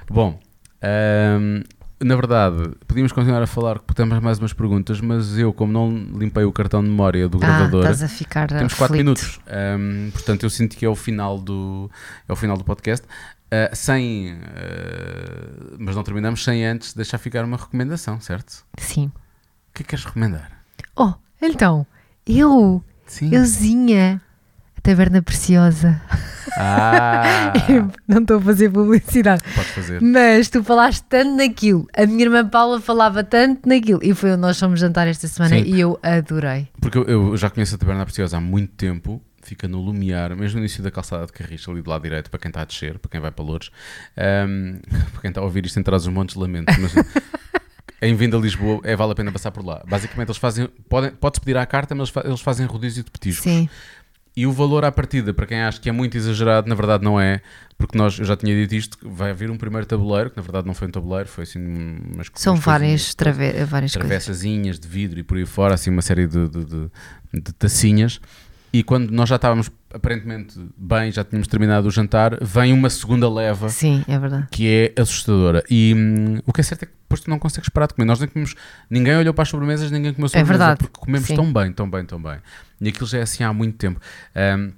Bom, ahm, na verdade, podíamos continuar a falar porque temos mais umas perguntas, mas eu, como não limpei o cartão de memória do Ah, gravador, estás a ficar temos 4 aflito. minutos. Ahm, portanto, eu sinto que é o final do, é o final do podcast. Ah, sem, ah, mas não terminamos sem antes deixar ficar uma recomendação, certo? Sim. O que é que queres recomendar? Oh, então, eu, Sim. euzinha, a Taberna Preciosa. Ah, não estou a fazer publicidade. podes fazer. Mas tu falaste tanto naquilo. A minha irmã Paula falava tanto naquilo. E foi onde nós fomos jantar esta semana Sim. e eu adorei. Porque eu, eu já conheço a Taberna Preciosa há muito tempo, fica no Lumiar, mesmo no início da calçada de Carris, ali do lado direito, para quem está a descer, para quem vai para Louros. Ahm, para quem está a ouvir isto em trás os montes, lamento, mas em vindo a Lisboa é, vale a pena passar por lá. Basicamente, eles fazem, podem, pode-se pedir à carta, mas eles fazem rodízio de petiscos. Sim. E o valor à partida, para quem acha que é muito exagerado, na verdade não é, porque nós, eu já tinha dito isto, que vai haver um primeiro tabuleiro, que na verdade não foi um tabuleiro, foi assim umas São umas várias, trave várias travessazinhas de vidro e por aí fora, assim uma série de, de, de- de tacinhas. E quando nós já estávamos aparentemente bem, já tínhamos terminado o jantar, vem uma segunda leva Sim, é verdade. que é assustadora. E hum, o que é certo é que depois tu não consegues parar de comer. Nós nem comemos, ninguém olhou para as sobremesas, ninguém comeu sobremesa É verdade. porque comemos Sim. tão bem, tão bem, tão bem. E aquilo já é assim há muito tempo. Hum,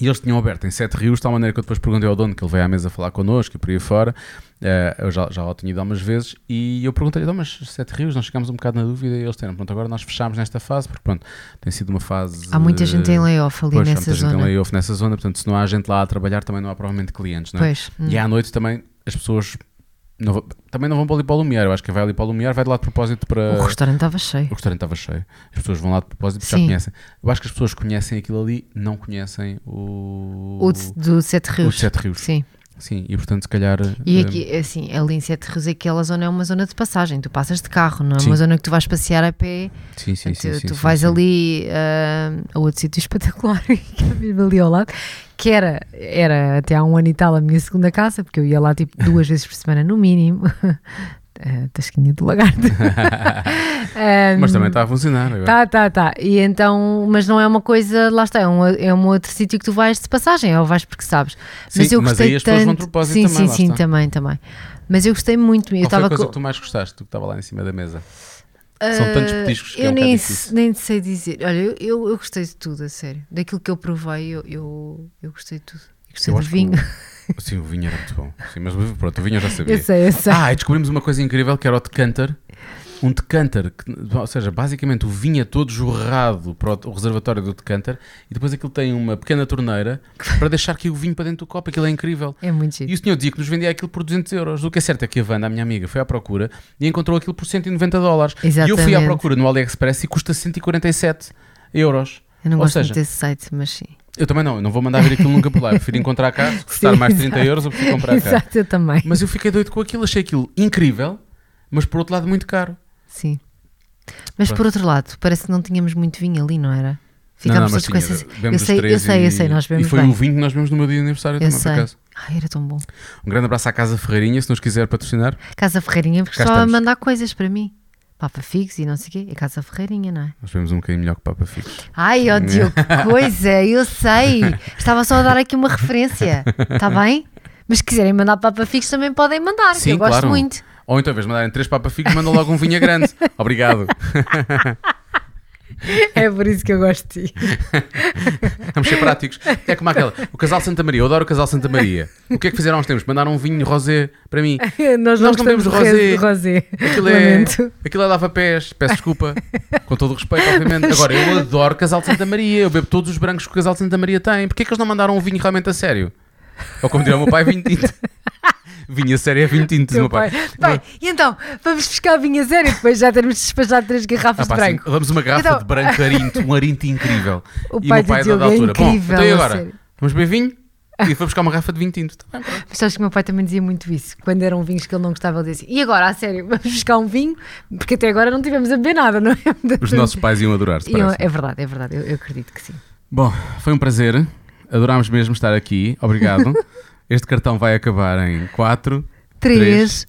e eles tinham aberto em Sete Rios, de tal maneira que eu depois perguntei ao dono que ele veio à mesa falar connosco e por aí fora. Eh, eu já, já o tinha ido algumas vezes e eu perguntei-lhe, "Então, mas Sete Rios, nós ficámos um bocado na dúvida e eles disseram, pronto, agora nós fechámos nesta fase, porque pronto, tem sido uma fase... Há muita gente em layoff ali Pois, há nessa muita gente em zona. layoff nessa zona, portanto, se não há gente lá a trabalhar, também não há provavelmente clientes, não é? Pois. hum. E à noite também as pessoas não também não vão para ali para o Lumiar. Eu acho que vai ali para o Lumiar vai de lá de propósito para. O restaurante estava cheio. O restaurante estava cheio. As pessoas vão lá de propósito porque já Sim. conhecem. Eu acho que as pessoas que conhecem aquilo ali não conhecem o. O de- do Sete o Rios. de Sete Rios. Sim. Sim, e portanto, se calhar. E eh, aqui, assim, ali em Sete Rios, aquela zona é uma zona de passagem. Tu passas de carro, não é Sim. uma zona que tu vais passear a pé. Sim, sim, tu sim, tu sim, vais sim. ali ah, a outro sítio espetacular, que é mesmo ali ao lado, que era, era até há um ano e tal a minha segunda casa, porque eu ia lá tipo duas vezes por semana no mínimo. A tasquinha do lagarto. Ah, Mas também está a funcionar. agora. Tá, tá, tá. E então, mas não é uma coisa, lá está, é um, é um outro sítio que tu vais de passagem, ou vais porque sabes. Sim, mas eu mas gostei aí as pessoas tanto. vão de propósito sim, também, sim, sim, está. também, também. Mas eu gostei muito. Eu Qual foi estava a coisa com- que tu mais gostaste? Tu que estava lá em cima da mesa. São tantos Ah, petiscos que é eu um bocado nem, nem sei dizer. Olha, eu, eu, eu gostei de tudo, a sério. Daquilo que eu provei, eu, eu, eu gostei de tudo. E Gostei Eu do que vinho. o- Sim, o vinho era muito bom. Sim, mas pronto, o vinho eu já sabia. Eu sei, eu sei. Ah, e descobrimos uma coisa incrível que era o decanter. Um decanter, que, ou seja, basicamente o vinho é todo jorrado para o, reservatório do decanter e depois aquilo tem uma pequena torneira para deixar aqui o vinho para dentro do copo. Aquilo é incrível. É muito giro. E o senhor dizia que nos vendia aquilo por 200 euros. O que é certo é que a Wanda, a minha amiga, foi à procura e encontrou aquilo por 190 dólares. E eu fui à Exatamente. procura no AliExpress e custa 147 euros. Eu não Ou gosto seja, muito desse site, mas sim. Eu também não, eu não vou mandar vir aquilo nunca por lá. Eu prefiro encontrar cá, custar Sim, mais 30 exato. euros, eu prefiro comprar cá. Exato, eu também. Mas eu fiquei doido com aquilo, achei aquilo incrível, mas por outro lado muito caro. Sim. Mas Pronto. por outro lado, parece que não tínhamos muito vinho ali, não era? Ficámos todos com essa. Eu sei, eu sei, e, eu sei, nós E bebemos foi bem. o vinho que nós bebemos no meu dia de aniversário Eu também, por sei. acaso. Ai, era tão bom. Um grande abraço à Casa Ferreirinha, se nos quiser patrocinar. Casa Ferreirinha, porque só a mandar coisas para mim. Papa Figos e não sei o quê. É Casa Ferreirinha, não é? Nós bebemos um bocadinho melhor que Papa Fixos. Ai, ó Diogo, que coisa, eu sei. Estava só a dar aqui uma referência. Está bem? Mas se quiserem mandar Papa Figos também podem mandar, que Sim, eu gosto claro. muito. Ou então, em vez de mandarem três Papa Fixos, mandam logo um vinho grande. Obrigado. É por isso que eu gosto de ti. Vamos ser práticos. É como aquela. O Casal Santa Maria, eu adoro o Casal Santa Maria. O que é que fizeram há uns tempos? Mandaram um vinho rosé para mim. Nós não de rosé. rosé. Aquilo é, aquilo é lava-pés, peço desculpa, com todo o respeito, obviamente. Agora, eu adoro Casal Santa Maria, eu bebo todos os brancos que o Casal Santa Maria tem. Porquê é que eles não mandaram um vinho realmente a sério? Ou como diria o meu pai, vinho tinto. Vinho a sério é vinho tinto, meu pai. pai. Bem, e então, vamos buscar vinho a sério depois já termos despachado três Ah, garrafas pá, de assim, branco. damos uma garrafa Então- de branco arinto, um arinto incrível. O e pai o meu pai do a dada Diogo é altura. Bom, incrível, então e agora? sério. Vamos beber vinho? E foi buscar uma garrafa de vinho tinto. Tá. Mas sabes que o meu pai também dizia muito isso. Quando eram vinhos que ele não gostava, ele dizia assim, e agora, a sério, vamos buscar um vinho? Porque até agora não tivemos a beber nada, não é? Os nossos pais iam adorar-se, E eu- parece. É verdade, é verdade, eu, eu acredito que sim. Bom, foi um prazer. Adorámos mesmo estar aqui. Obrigado. este cartão vai acabar em 4, Três,